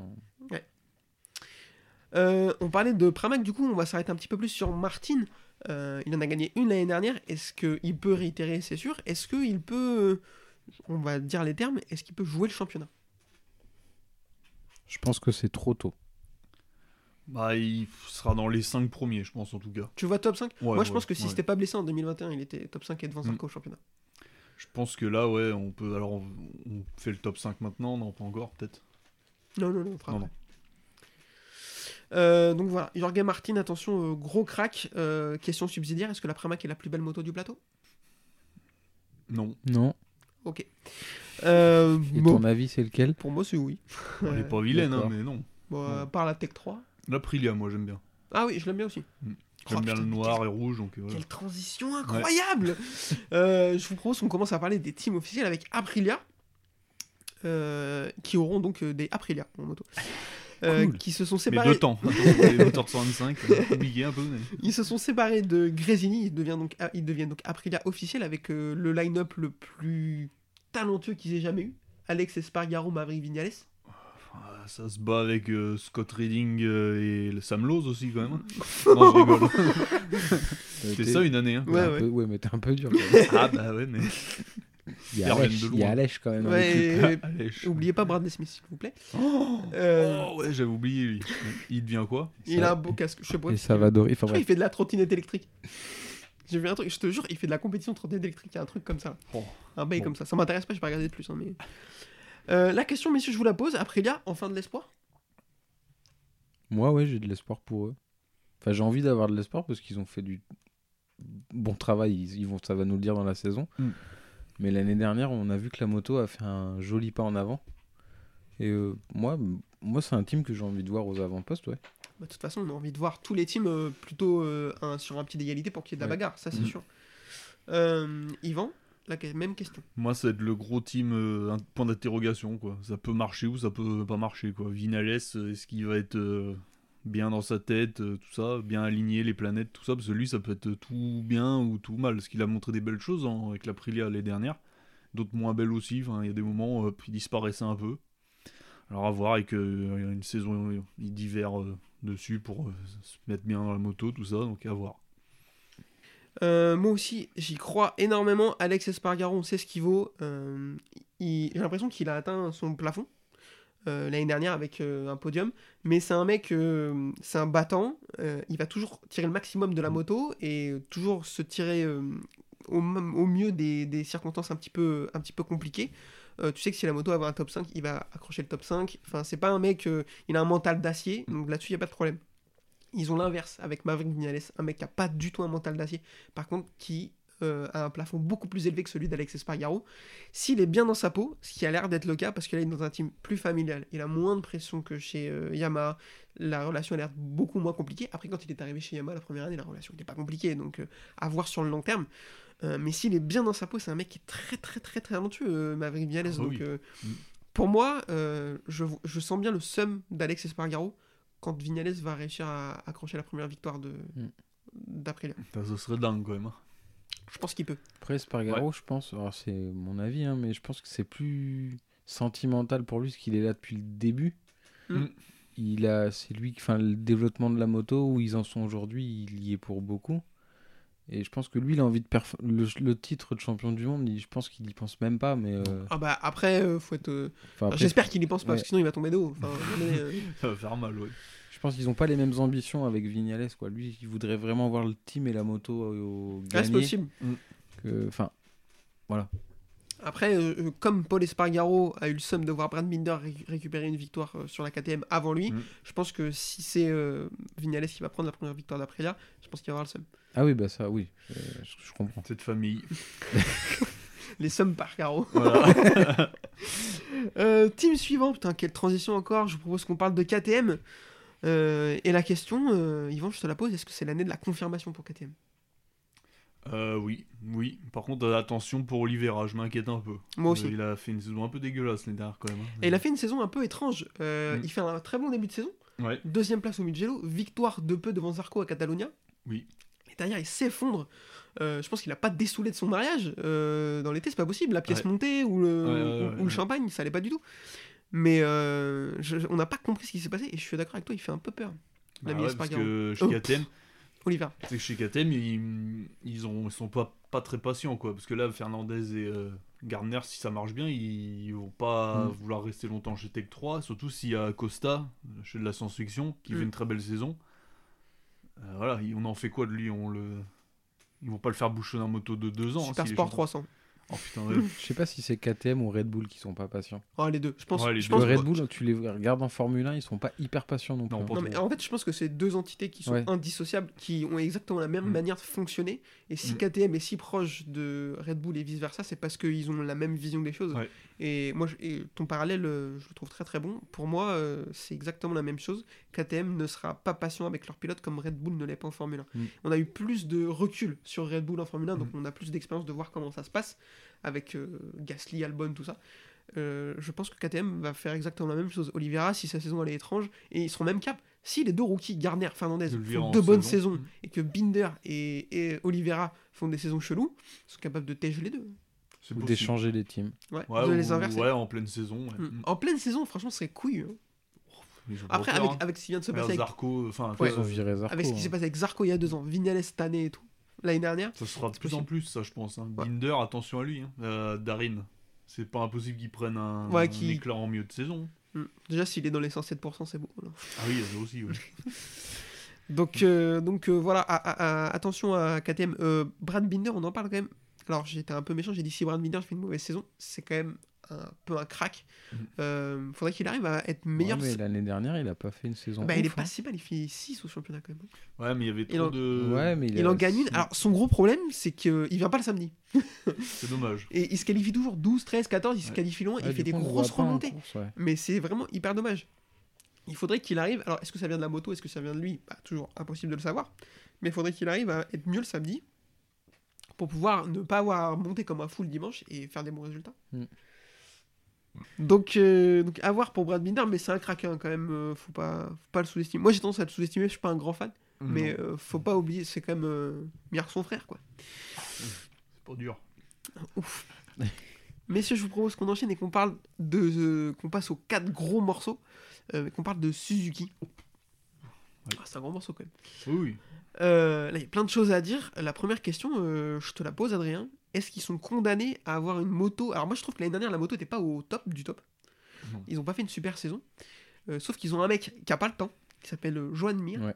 Euh, on parlait de Pramac, du coup, on va s'arrêter un petit peu plus sur Martin. Euh, il en a gagné une l'année dernière. Est-ce qu'il peut réitérer, c'est sûr? Est-ce qu'il peut, euh, on va dire les termes, est-ce qu'il peut jouer le championnat? Je pense que c'est trop tôt. Bah, il sera dans les 5 premiers, je pense, en tout cas. Tu vois top 5 Ouais, Moi, je pense que si ouais. c'était pas blessé en 2021, il était top 5 et devant Mm. Zarco au championnat. Je pense que là, ouais, on peut. Alors, on, on fait le top 5 maintenant, non, pas encore, peut-être? Non, non, non, on fera Non, après. Euh, donc voilà, Jorge Martin, attention, euh, gros crack. Euh, question subsidiaire, est-ce que la Pramac est la plus belle moto du plateau? Non. Non. Ok. Euh, Et bon, ton avis, c'est lequel? Pour moi, c'est oui. Elle est [laughs] pas vilaine, hein, mais non. Bon, euh, Ouais. par la Tech 3. L'Aprilia, moi, j'aime bien. Ah oui, je l'aime bien aussi. Mm. Oh, J'aime bien putain, le noir et rouge, donc euh, voilà. Quelle transition incroyable [laughs] Euh, Je vous propose qu'on commence à parler des teams officiels avec Aprilia, euh, qui auront donc des Aprilia en moto. Euh, Cool. qui se sont Mais séparés, deux temps. Attends, les moteurs 125, euh, compliqué un peu. Mais... [laughs] ils se sont séparés de Grésini, ils deviennent donc, ils deviennent donc Aprilia officiel avec le line-up le plus talentueux qu'ils aient jamais eu. Alex Espargaro, Maverick Vignales. Ah, Ça se bat avec euh, Scott Reading euh, et le Sam Lowe aussi, quand même. hein. [laughs] non, je rigole. C'était ça une année. Hein. Ouais, un ouais. peu- ouais, mais t'es un peu dur. quand même. Ah, bah ouais, mais. [laughs] Il y a Alèche, il y a. Alèche quand même. lui. Ouais, je- oubliez pas Bradley Smith, s'il vous plaît. Oh, Euh, ouais, j'avais oublié lui. Il devient quoi? Il a un beau casque, je sais pas. Et qu'il- Salvador. Enfin qu'il fait de la trottinette électrique. J'ai vu un truc, je te jure, il fait de la compétition de trottinette électrique, il y a un truc comme ça. Oh. Un bail Bon. comme ça. Ça m'intéresse pas, je vais pas regarder de plus. hein, mais... Euh, la question, messieurs, je vous la pose. Aprilia, enfin de l'espoir? Moi, ouais, j'ai de l'espoir pour eux. Enfin, j'ai envie d'avoir de l'espoir parce qu'ils ont fait du bon travail. Ils, ils vont, ça va nous le dire dans la saison. Mm. Mais l'année dernière, on a vu que la moto a fait un joli pas en avant. Et euh, moi, moi c'est un team que j'ai envie de voir aux avant-postes, ouais. Bah, de toute façon, on a envie de voir tous les teams euh, plutôt euh, un- sur un pied d'égalité pour qu'il y ait de la Ouais. bagarre, ça c'est Mhm. sûr. Euh, Yvan, la même question. Moi, ça va être le gros team, euh, point d'interrogation, quoi. Ça peut marcher ou ça peut pas marcher. Vinales, euh, est-ce qu'il va être euh, bien dans sa tête, euh, tout ça, bien aligné les planètes, tout ça? Parce que lui, ça peut être tout bien ou tout mal. Parce qu'il a montré des belles choses hein, avec l'Aprilia l'année dernière. D'autres moins belles aussi. Il y a des moments, où il disparaissait un peu. Alors à voir avec une saison d'hiver dessus pour se mettre bien dans la moto, tout ça. Donc à voir. Euh, moi aussi, j'y crois énormément. Alex Espargaro, on sait ce qu'il vaut. Euh, il- J'ai l'impression qu'il a atteint son plafond euh, l'année dernière avec euh, un podium. Mais c'est un mec, c'est un battant. Il va toujours tirer le maximum de la moto et toujours se tirer au, mieux des, des circonstances un petit peu, un petit peu compliquées. Euh, tu sais que si la moto avait un top 5, il va accrocher le top 5. Enfin, c'est pas un mec, euh, il a un mental d'acier, donc là-dessus, il n'y a pas de problème. Ils ont l'inverse avec Maverick Vignales, un mec qui a pas du tout un mental d'acier, par contre qui euh, a un plafond beaucoup plus élevé que celui d'Alex Espargaro. S'il est bien dans sa peau, ce qui a l'air d'être le cas, parce qu'il est dans un team plus familial, il a moins de pression que chez euh, Yamaha, la relation a l'air beaucoup moins compliquée. Après, quand il est arrivé chez Yamaha la première année, la relation n'était pas compliquée, donc euh, à voir sur le long terme. Euh, mais s'il est bien dans sa peau, c'est un mec qui est très très très très talentueux, Maverick Vignales. Ah donc oui. Mm. pour moi, je, je sens bien le seum d'Alex Espargaro quand Vignales va réussir à accrocher la première victoire de Mm. d'Aprilia. Ça, ce serait dingue quand même. hein. Je pense qu'il peut. Après, Spargaro, je pense, alors c'est mon avis, hein, mais je pense que c'est plus sentimental pour lui, parce qu'il est là depuis le début. Mm. Il a, c'est lui, qui- enfin, le développement de la moto, où ils en sont aujourd'hui, il y est pour beaucoup. Et je pense que lui, il a envie de perf- le, le titre de champion du monde, je pense qu'il y pense même pas, mais. euh, Ah bah après, euh, faut être. euh, enfin, après, J'espère qu'il y pense pas, parce ouais. que sinon il va tomber de haut. Enfin, [laughs] euh, Ça va faire mal, ouais. Je pense qu'ils n'ont pas les mêmes ambitions avec Vignales, quoi. Lui, il voudrait vraiment voir le team et la moto au ah, c'est possible. que- Enfin, Après, euh, euh, comme Paul Espargaro a eu le somme de voir Brad Binder ré- récupérer une victoire euh, sur la KTM avant lui, Mm. je pense que si c'est euh, Vignales qui va prendre la première victoire d'Aprilia, je pense qu'il va avoir le somme. ah oui, bah ça, oui, je, je comprends. Cette famille. [laughs] Les sommes par carreau. Voilà. [laughs] Euh, team suivant, putain, quelle transition encore. Je vous propose qu'on parle de KTM. Euh, et la question, euh, Yvan, je te la pose est-ce que c'est l'année de la confirmation pour KTM Euh, oui, oui. Par contre, euh, attention pour Oliveira, je m'inquiète un peu. Moi aussi. Il a fait une saison un peu dégueulasse l'année dernière quand même. hein. Et il a fait une saison un peu étrange. Mm. Il fait un très bon début de saison. Ouais. Deuxième place au Mugello, victoire de peu devant Zarco à Catalonia. Oui. Et derrière, il s'effondre. Euh, je pense qu'il a pas dessoulé de son mariage. Euh, dans l'été, c'est pas possible. La pièce Ouais. montée ou le, Ouais, ouais, ou- le champagne, ça allait pas du tout. Mais euh, je- on n'a pas compris ce qui s'est passé. Et je suis d'accord avec toi, il fait un peu peur. Bah ouais, parce que chez Oh. KTM, Oliver. c'est que chez KTM, ils, ils, ont, ils sont pas, pas très patients quoi. Parce que là, Fernandez et euh, Gardner, si ça marche bien, ils, vont pas Mm. vouloir rester longtemps chez Tech 3. Surtout s'il y a Costa, chez de la science-fiction, qui Mm. fait une très belle saison. Euh, voilà, il- on en fait quoi de lui? On le... Ils vont pas le faire bouchonner en moto de deux ans. hein, Super est Sport champion. 300. Oh putain, ouais. [laughs] Je sais pas si c'est KTM ou Red Bull qui sont pas patients. Oh, les deux. Je pense, Ouais, les je deux. pense Le que- Red Bull, tu les regardes en Formule 1, ils sont pas hyper patients non plus. Non, hein. Non, mais en fait, je pense que c'est deux entités qui sont Ouais. indissociables, qui ont exactement la même Mm. manière de fonctionner. Et si Mm. KTM est si proche de Red Bull et vice versa, c'est parce qu'ils ont la même vision des choses. Et moi, et ton parallèle, euh, je le trouve très très bon. Pour moi, euh, c'est exactement la même chose. KTM ne sera pas patient avec leurs pilotes comme Red Bull ne l'est pas en Formule 1. Mm. On a eu plus de recul sur Red Bull en Formule 1, donc Mm. on a plus d'expérience de voir comment ça se passe avec euh, Gasly, Albon, tout ça. Euh, je pense que KTM va faire exactement la même chose. Oliveira, si sa saison elle est étrange, et ils seront même cap. Si les deux rookies, Garner, Fernandez, De font deux bonnes saison. saisons, et que Binder et, et Oliveira font des saisons cheloues, ils sont capables de tèger les deux. Ou d'échanger les teams. Ouais, Ouais, de les ou- inverser. ouais, en pleine saison. ouais. Mm. Mm. En pleine saison, franchement, ce serait couille. hein. Après, avec, hein. avec ce qui vient de se Regarde passer avec, Zarco, enfin, Ouais. Ils ont viré Zarco. avec ce qui hein. s'est passé avec Zarco il y a deux ans, Vignales cette année et tout, l'année dernière, Ça sera de plus en plus, ça, je pense. hein. Ouais. Binder, attention à lui. Hein. Euh, Darin, c'est pas impossible qu'il prenne un, Ouais, un qui- éclat en milieu de saison. mm, déjà s'il est dans les 107%, c'est beau. Ah oui, ça aussi, ouais. [laughs] Donc, euh, donc euh, voilà, à- à- à- attention à KTM. Euh, Brad Binder, on en parle quand même. Alors j'étais un peu méchant, j'ai dit si Brad Binder fait une mauvaise saison, c'est quand même un peu un crack. Mhm. Euh, faudrait qu'il arrive à être meilleur. Ouais, mais l'année dernière, il a pas fait une saison. bah, il est pas hein. si mal, il fait 6 au championnat quand même. Ouais, mais il y avait Il trop en- de. Ouais, mais il, en gagne une. Alors son gros problème, c'est qu'il vient pas le samedi. C'est dommage. [laughs] Et il se qualifie toujours 12, 13, 14, il se qualifie loin, Ouais, il fait des coup, grosses remontées. course, ouais. Mais c'est vraiment hyper dommage. il faudrait qu'il arrive. Alors, est-ce que ça vient de la moto Est-ce que ça vient de lui? Bah, Toujours impossible de le savoir. Mais il faudrait qu'il arrive à être mieux le samedi pour pouvoir ne pas avoir monté comme un fou le dimanche et faire des bons résultats. Mm. Donc, euh, donc, à voir pour Brad Binder, mais c'est un craquin quand même. euh, faut, pas, faut pas le sous-estimer. Moi, j'ai tendance à le sous-estimer. Je suis pas un grand fan, mais Non, euh, faut pas oublier, c'est quand même euh, meilleur que son frère, quoi. c'est pas dur. Ouf. [laughs] Messieurs, je vous propose qu'on enchaîne et qu'on parle de, euh, qu'on passe aux quatre gros morceaux, euh, qu'on parle de Suzuki. Ah, c'est un gros morceau quand même. Oui, oui. Euh, là, il y a plein de choses à dire. La première question, euh, je te la pose, Adrien. Est-ce qu'ils sont condamnés à avoir une moto? Alors, moi, je trouve que l'année dernière, la moto n'était pas au top du top. Non. Ils n'ont pas fait une super saison. Euh, sauf qu'ils ont un mec qui a pas le temps, qui s'appelle Joan Mir. Ouais.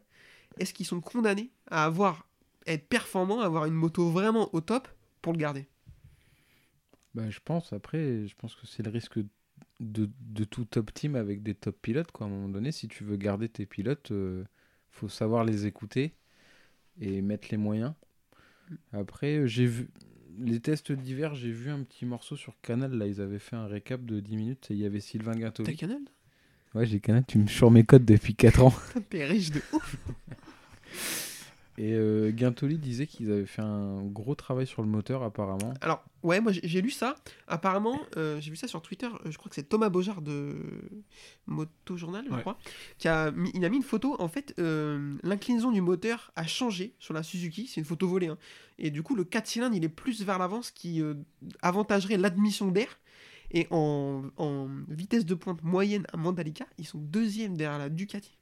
Est-ce qu'ils sont condamnés à avoir, à être performants, à avoir une moto vraiment au top pour le garder? Bah, je pense, après, je pense que c'est le risque de, de tout top team avec des top pilotes. Quoi. À un moment donné, si tu veux garder tes pilotes, faut savoir les écouter et mettre les moyens. Après, euh, j'ai vu les tests d'hiver, j'ai vu un petit morceau sur Canal. Là, ils avaient fait un récap de 10 minutes. et Il y avait Sylvain T'as Gintoli. Canal? Ouais, j'ai Canal, tu me sur mes codes depuis 4 ans. [laughs] T'es riche de ouf [laughs] Et euh, Gintoli disait qu'ils avaient fait un gros travail sur le moteur, apparemment. Alors, ouais, moi j'ai- lu ça. Apparemment, euh, j'ai vu ça sur Twitter. euh, Je crois que c'est Thomas Beaujard de Moto Journal, je Ouais. crois. Qui a mis, il a mis une photo. En fait, euh, l'inclinaison du moteur a changé sur la Suzuki. C'est une photo volée. hein. Et du coup, le 4 cylindres, il est plus vers l'avant, ce qui euh, avantagerait l'admission d'air. Et en, en vitesse de pointe moyenne à Mandalika, ils sont deuxième derrière la Ducati.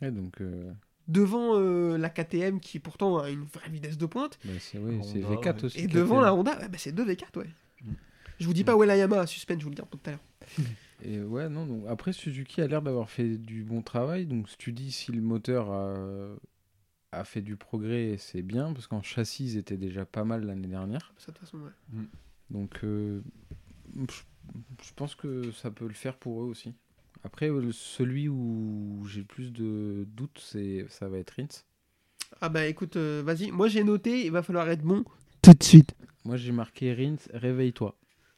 Ouais, donc, euh, Devant euh, la KTM, qui pourtant a une vraie vitesse de pointe. bah, c'est ouais, Honda, c'est V4 ouais. aussi. Et devant la Honda, bah, c'est 2 V4, ouais. Mm. Je vous dis pas où est la Yamaha, suspense, je vous le dis tout à l'heure. [laughs] Et ouais, non, donc après Suzuki a l'air d'avoir fait du bon travail. Donc si tu dis si le moteur a, a fait du progrès, c'est bien, parce qu'en châssis, ils étaient déjà pas mal l'année dernière. De toute façon, ouais. Donc euh, je, je pense que ça peut le faire pour eux aussi. Après, euh, celui où j'ai le plus de doutes, c'est ça va être Rins. Ah bah écoute, euh, vas-y, moi j'ai noté, il va falloir être bon tout de suite. Moi, j'ai marqué Rins, réveille-toi.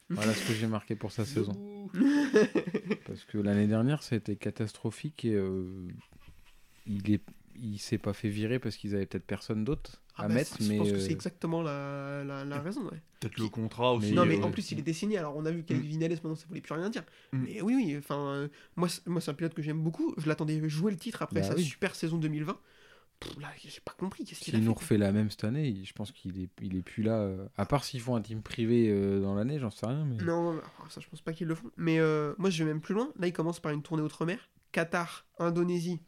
Voilà ce que j'ai marqué pour sa saison. [laughs] Parce que l'année dernière, ça a été catastrophique et euh, il est, il s'est pas fait virer parce qu'ils avaient peut-être personne d'autre Ah à bah, mettre. je mais pense que euh, c'est exactement la, la, la raison, ouais. Peut-être le contrat aussi. non Mais, mais euh, en plus il était signé, alors on a vu qu'avec Mm. Vinales maintenant ça voulait plus rien dire. Mm. Mais oui, oui, enfin, euh, moi, c'est- moi c'est un pilote que j'aime beaucoup, je l'attendais jouer le titre après Bah sa oui. super saison 2020. Pff, là, j'ai pas compris, qu'est-ce qu'il a S'il fait nous refait la même cette année, je pense qu'il est, il est plus là. euh, à part s'ils font un team privé euh, dans l'année, j'en sais rien. Mais... Non, ah, ça je pense pas qu'ils le font. Mais euh, moi je vais même plus loin. Là il commence par une tournée outre-mer. Qatar, Indonésie,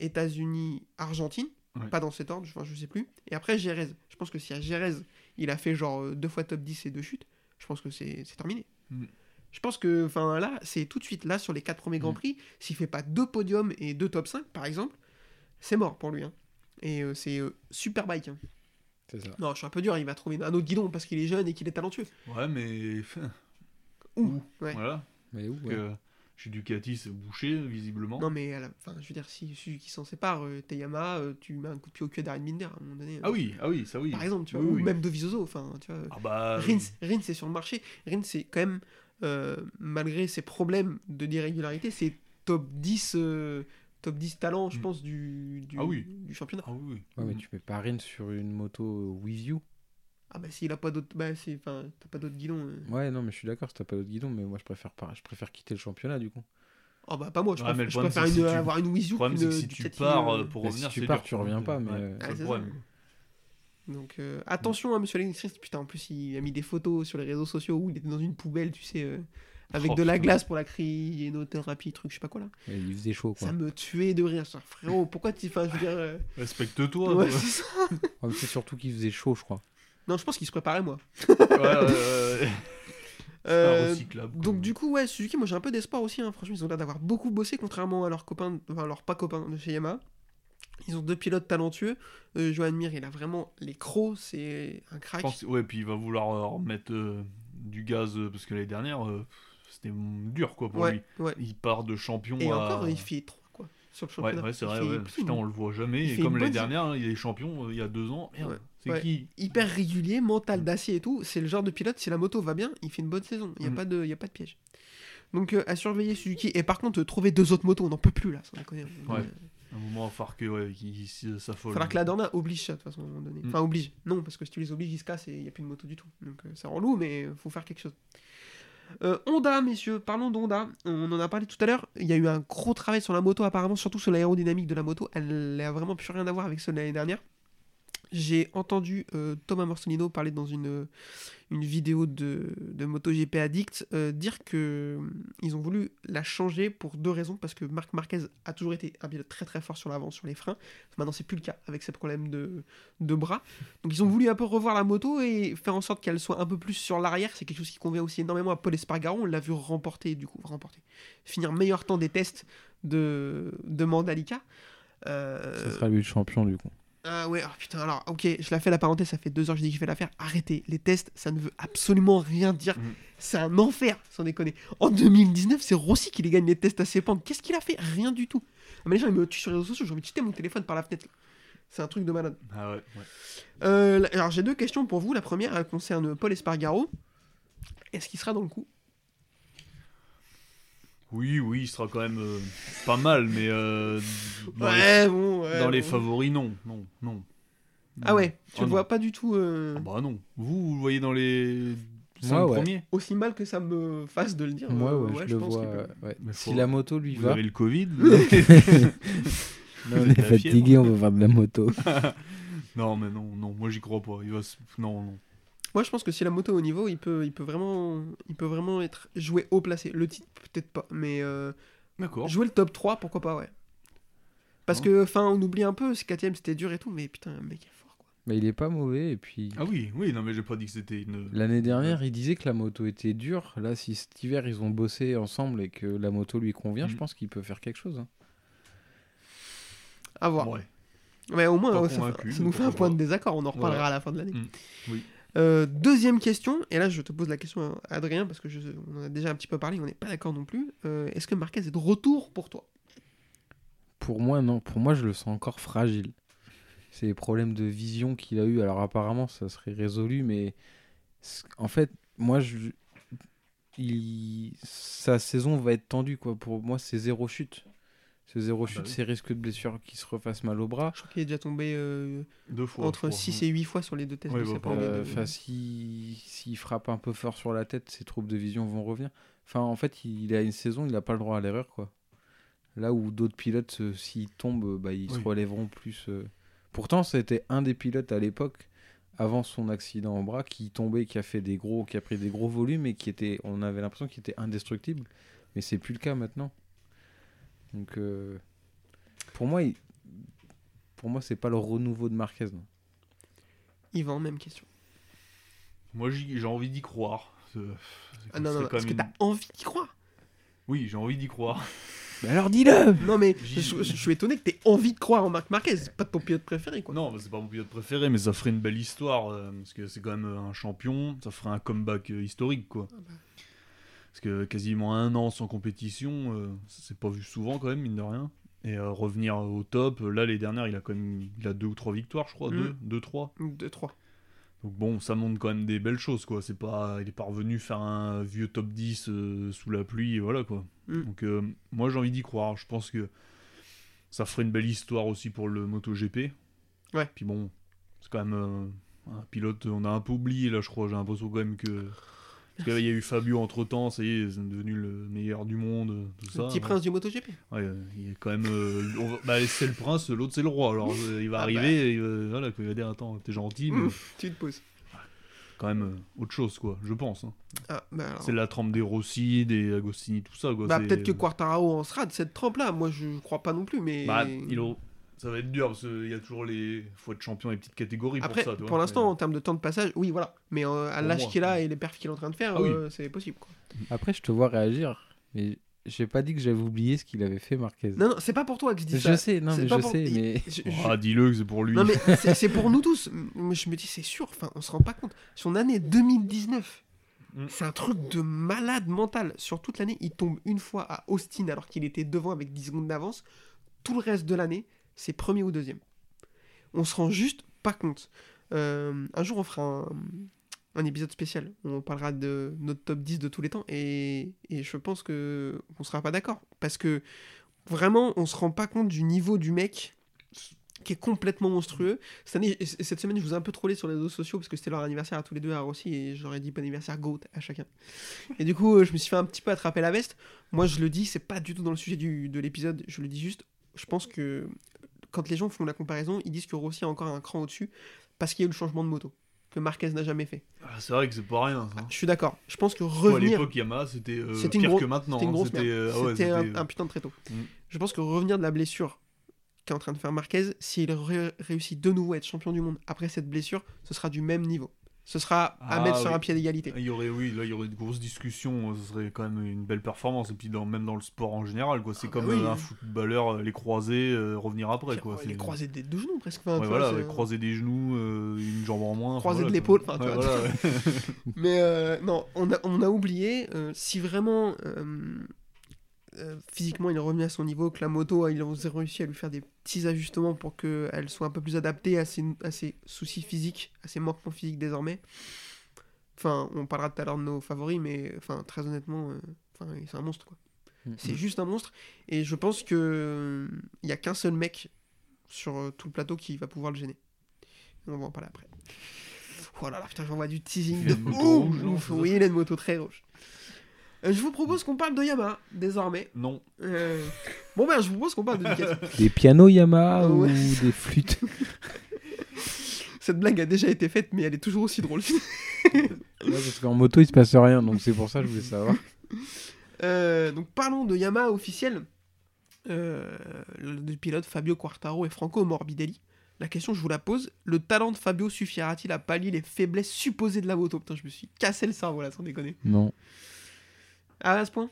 États-Unis, Argentine. Ouais. Pas dans cet ordre, enfin, je sais plus. Et après Jerez. Je pense que si à Jerez il a fait genre euh, deux fois top 10 et deux chutes, je pense que c'est terminé. Mm. Je pense que enfin là c'est tout de suite là sur les quatre premiers grands Mm. prix. S'il fait pas deux podiums et deux top 5 par exemple, c'est mort pour lui. hein. Et euh, c'est euh, super bike. hein. C'est ça. Non, je suis un peu dur, il va trouver un autre guidon parce qu'il est jeune et qu'il est talentueux. Ouais, mais. [laughs] Ouh, ouais. Voilà. Mais où ouais. euh, chez Ducati, c'est bouché, visiblement. Non, mais à la- enfin, je veux dire, si Suzuki s'en sépare, euh, t'es Yamaha, euh, tu mets un coup de pied au cul d'Aaron Binder à un moment donné. euh, Ah oui, ah oui, ça oui. Par exemple, tu vois, Oui, ou oui. même Dovizioso, enfin, tu vois. Ah bah. Rins, Rins c'est sur le marché. Rins, c'est quand même, euh, malgré ses problèmes de d'irrégularité, c'est top 10, euh, top 10 talent, je Mm. pense, du, du, Ah oui. du championnat. Ah oui, oui. Ouais, mais tu mets pas Rins sur une moto euh, with you. Ah bah s'il a pas d'autres, bah c'est, enfin, t'as pas d'autres guidons. euh. Ouais, non, mais je suis d'accord, si t'as pas d'autre guidon, mais moi je préfère pas, je préfère quitter le championnat du coup. Oh bah pas moi, je Ouais, préfère, je une- si tu- avoir une Wii U Le problème, c'est que si Ducati, tu pars euh, euh, pour bah, revenir, si tu pars, dur, tu reviens pas, mais, Ouais, euh, Ah, problème. Donc euh, attention à Monsieur Alexis, putain en plus il a mis des photos sur les réseaux sociaux où il était dans une poubelle, tu sais, euh, avec Oh, de la putain. glace pour la cryénothérapie, truc, je sais pas quoi là. Et il faisait chaud quoi. Ça me tuait de rire, ça, frérot. Pourquoi tu, enfin, je veux dire, euh, Respecte-toi. ouais, ça. [laughs] C'est surtout qu'il faisait chaud, je crois. Non, je pense qu'il se préparait moi. ouais. [laughs] Euh, donc du coup ouais, Suzuki, moi j'ai un peu d'espoir aussi. hein. Franchement, ils ont l'air d'avoir beaucoup bossé contrairement à leurs copains, enfin leurs pas copains de chez Yamaha. Ils ont deux pilotes talentueux. Euh, Johan Mir, il a vraiment les crocs, c'est un crack. pense- ouais, puis il va vouloir euh, remettre euh, du gaz parce que l'année dernière, c'était dur quoi pour lui. Ouais. Il part de champion Et à. encore, il fait 3 quoi sur le championnat. ouais, c'est vrai, putain, on le voit jamais. il Et comme l'année bonne- dernière, hein, il est champion il y a deux ans. Merde. C'est Ouais. qui hyper régulier, mental d'acier et tout. C'est le genre de pilote, si la moto va bien, il fait une bonne saison. Il n'y a, Mm. pas de- y a pas de piège. Donc euh, à surveiller Suzuki. Et par contre, euh, trouver deux autres motos, on n'en peut plus là, sans déconner. Ouais. À un moment, il va falloir que ouais. Il faudra que la Dorna oblige ça de toute façon à un moment donné. Mm. Enfin, oblige. Non, parce que si tu les obliges, ils se cassent et il n'y a plus de moto du tout. Donc euh, c'est relou, mais il faut faire quelque chose. Euh, Honda, messieurs, parlons d'Honda. On en a parlé tout à l'heure. Il y a eu un gros travail sur la moto, apparemment, surtout sur l'aérodynamique de la moto. Elle n'a vraiment plus rien à voir avec celle de l'année dernière. J'ai entendu euh, Thomas Morsolino parler dans une, une vidéo de, de MotoGP Addict euh, dire que euh, ils ont voulu la changer pour deux raisons parce que Marc Marquez a toujours été un pilote très très fort sur l'avant sur les freins. Maintenant c'est plus le cas avec ses problèmes de, de bras. Donc ils ont voulu un peu revoir la moto et faire en sorte qu'elle soit un peu plus sur l'arrière. C'est quelque chose qui convient aussi énormément à Paul Espargaro. On l'a vu remporter du coup remporter finir meilleur temps des tests de, de Mandalika. Euh, sera lui le champion du coup. Ah ouais, oh putain, alors, ok, je la fais la parenthèse, ça fait deux heures que je dis que je vais la faire. Arrêtez, les tests, ça ne veut absolument rien dire. Mhm. C'est un enfer, sans déconner. En 2019, c'est Rossi qui les gagne les tests à ses pentes. Qu'est-ce qu'il a fait? Rien du tout. Ah, mais les gens, ils me tuent sur les réseaux sociaux, j'ai envie de jeter mon téléphone par la fenêtre. C'est un truc de malade. Ah ouais, ouais. Euh, alors, j'ai deux questions pour vous. La première, elle concerne Paul Espargaro. Est-ce qu'il sera dans le coup? Oui, oui, il sera quand même euh, pas mal, mais euh, dans, Ouais, bon. les, ouais, dans les bon. favoris, non, non, non. Ah ouais, tu Ah le non. vois pas du tout euh, Ah bah non. Vous, vous le voyez dans les cinq Moi, ouais. premiers aussi mal que ça me fasse de le dire. Moi, Euh, ouais, je le pense vois. qu'il peut. ouais. Mais Si la moto lui Vous va, avez le Covid [laughs] Là, [laughs] on est fatigué, on va faire de la moto. [laughs] Non, mais non, non, moi j'y crois pas. Il va se- Non, non. Moi, je pense que si la moto est au niveau, il peut, il peut vraiment, il peut vraiment être joué haut placé. Le titre, peut-être pas, mais euh, D'accord. jouer le top 3, pourquoi pas, ouais. Parce Oh. que, enfin, on oublie un peu, ce 4ème c'était dur et tout, mais putain, le mec est fort, quoi. Mais il est pas mauvais. Et puis Ah oui, oui, non, mais j'ai pas dit que c'était une. l'année dernière, il disait que la moto était dure. Là, si cet hiver ils ont bossé ensemble et que la moto lui convient, je Mm. pense qu'il peut faire quelque chose. hein. À voir. Ouais. Mais au moins, ça, ça nous fait un point de désaccord, on en reparlera à la fin de l'année. Mm. Oui. Euh, deuxième question, et là je te pose la question à Adrien, parce que je, on a déjà un petit peu parlé, on n'est pas d'accord non plus. Euh, Est-ce que Marquez est de retour pour toi? Pour moi, non. Pour moi, je le sens encore fragile. C'est les problèmes de vision qu'il a eu. Alors apparemment, ça serait résolu, mais en fait, moi, je... il... sa saison va être tendue. Quoi. Pour moi, c'est zéro chute. C'est zéro chute, bah oui. c'est risque de blessure qui se refasse mal au bras. Je crois qu'il est déjà tombé euh, Deux fois. entre je crois. 6 et 8 fois sur les deux tests. Ouais, de bah, Euh, si s'il frappe un peu fort sur la tête, ses troubles de vision vont revenir. Enfin, en fait, il a une saison, il n'a pas le droit à l'erreur, quoi. Là où d'autres pilotes, euh, s'ils tombent, bah, ils se relèveront plus. euh. Pourtant, c'était un des pilotes à l'époque, avant son accident au bras, qui tombait, qui a fait des gros, qui a pris des gros volumes et qui était, on avait l'impression qu'il était indestructible. Mais c'est plus le cas maintenant. Donc, euh, pour moi, il- pour moi, c'est pas le renouveau de Marquez. non. Yvan, même question. Moi j'ai envie d'y croire. C'est- Ah non, non, non, est-ce que t'as envie d'y croire Oui, j'ai envie d'y croire. [laughs] Mais alors, dis-le. Non, mais je, je- je suis étonné que t'aies envie de croire en Marc Marquez. C'est pas ton pilote préféré, quoi. Non, c'est pas mon pilote préféré, mais ça ferait une belle histoire. euh, parce que c'est quand même un champion. Ça ferait un comeback euh, historique, quoi. Ah bah. Parce que quasiment un an sans compétition, euh, ça s'est pas vu souvent, quand même, mine de rien. Et euh, revenir au top, euh, là, les dernières, il a quand même il a deux ou trois victoires, je crois. Mm. Deux, deux, trois. 2-3. Donc bon, ça montre quand même des belles choses, quoi. C'est pas, il est pas revenu faire un vieux top 10 euh, sous la pluie, et voilà, quoi. Mm. Donc moi, j'ai envie d'y croire. Je pense que ça ferait une belle histoire aussi pour le MotoGP. Ouais. Puis bon, c'est quand même un pilote, on a un peu oublié, là, je crois. J'ai l'impression quand même que... Parce qu'il y a eu Fabio entre-temps, ça y est, c'est devenu le meilleur du monde, tout ça. Le petit Ouais. prince du MotoGP. Ouais, euh, il est quand même. euh, va- bah, c'est le prince, l'autre c'est le roi. Alors euh, il va Ah arriver, et, euh, voilà, il va dire Attends, t'es gentil, mais Mmh, tu te poses. quand même euh, autre chose, quoi, je pense. hein. Ah, bah alors. C'est la trempe des Rossi, des Agostini, tout ça, quoi. Bah, peut-être que Quartararo en sera de cette trempe-là. Moi, je crois pas non plus, mais. Bah, il ça va être dur parce qu'il y a toujours les. faut être champion des petites catégories Après, pour ça. tu pour l'instant, mais- en termes de temps de passage, oui, voilà. Mais euh, à l'âge qu'il a et les perfs qu'il est en train de faire, Ah oui. euh, c'est possible. Quoi. Après, je te vois réagir, mais j'ai pas dit que j'avais oublié ce qu'il avait fait, Marquez. Non, non, c'est pas pour toi que je dis je ça. sais, non, mais je pour- sais, il- mais Je- Oh, je- Ah, dis-le que c'est pour lui. Non, mais [laughs] c'est pour nous tous. Je me dis, c'est sûr. Enfin, on se rend pas compte. Son année 2019, Mm. c'est un truc de malade mental. Sur toute l'année, il tombe une fois à Austin alors qu'il était devant avec 10 secondes d'avance. Tout le reste de l'année, c'est premier ou deuxième. On se rend juste pas compte. Euh, un jour, on fera un, épisode spécial. On parlera de notre top 10 de tous les temps. Et, je pense que on sera pas d'accord. Parce que vraiment, on se rend pas compte du niveau du mec qui est complètement monstrueux. Cette, semaine, je vous ai un peu trollé sur les réseaux sociaux parce que c'était leur anniversaire à tous les deux à Rossi et j'aurais dit bon anniversaire GOAT à chacun. Et du coup, euh, je me suis fait un petit peu attraper la veste. Moi, je le dis, c'est pas du tout dans le sujet de l'épisode. Je le dis juste, je pense que quand les gens font la comparaison, ils disent que Rossi a encore un cran au-dessus parce qu'il y a eu le changement de moto que Marquez n'a jamais fait. Ah, c'est vrai que c'est pas rien. Ça. Je suis d'accord. Je pense que Bon, à revenir, l'époque, Yamaha, c'était euh, pire gros- que maintenant. c'était hein. euh, ah ouais, c'était un, putain de tréteau. Mm. Je pense que revenir de la blessure qu'est en train de faire Marquez, s'il ré- réussit de nouveau à être champion du monde après cette blessure, ce sera du même niveau. Ce sera à Ah mettre sur un pied d'égalité. Il y aurait, oui, là, il y aurait de grosses discussions. Ce serait quand même une belle performance. Et puis, dans, même dans le sport en général, quoi. C'est Ah comme bah oui. euh, un footballeur, euh, les croiser, euh, revenir après, quoi. C'est- croisé des deux genoux presque. Enfin, Ouais, voilà, ouais, croiser des genoux, euh, une jambe en moins. Croiser de voilà, l'épaule, quoi. enfin, Ouais, voilà. [laughs] [laughs] Mais euh, non, on a, on a oublié, euh, si vraiment euh, euh, physiquement il est revenu à son niveau, que la moto, il a réussi à lui faire des petits ajustements pour qu'elle soit un peu plus adaptée à ses, à ses soucis physiques, à ses manquements physiques désormais. Enfin, on parlera tout à l'heure de nos favoris, mais enfin, très honnêtement, euh, enfin, c'est un monstre quoi. Mm. C'est juste un monstre. Et je pense que euh, il y a qu'un seul mec sur euh, tout le plateau qui va pouvoir le gêner. On va en parler après. Oh là là, putain, j'envoie du teasing de ouf, Oui, il a une moto très rouge. Euh, je vous propose qu'on parle de Yamaha, désormais. Non, Euh, Bon ben, je vous propose qu'on parle de Ducati. [laughs] Des pianos Yamaha Ouais. ou des flûtes? [laughs] Cette blague a déjà été faite, mais elle est toujours aussi drôle. [laughs] Ouais, Parce qu'en moto, il se passe rien, donc c'est pour ça que je voulais savoir. Euh, donc parlons de Yamaha officiel. Euh, le le pilote Fabio Quartaro et Franco Morbidelli. La question, je vous la pose. Le talent de Fabio suffira-t-il à pallier les faiblesses supposées de la moto? Putain, je me suis cassé le cerveau là, sans déconner. Non, Ah, à ce point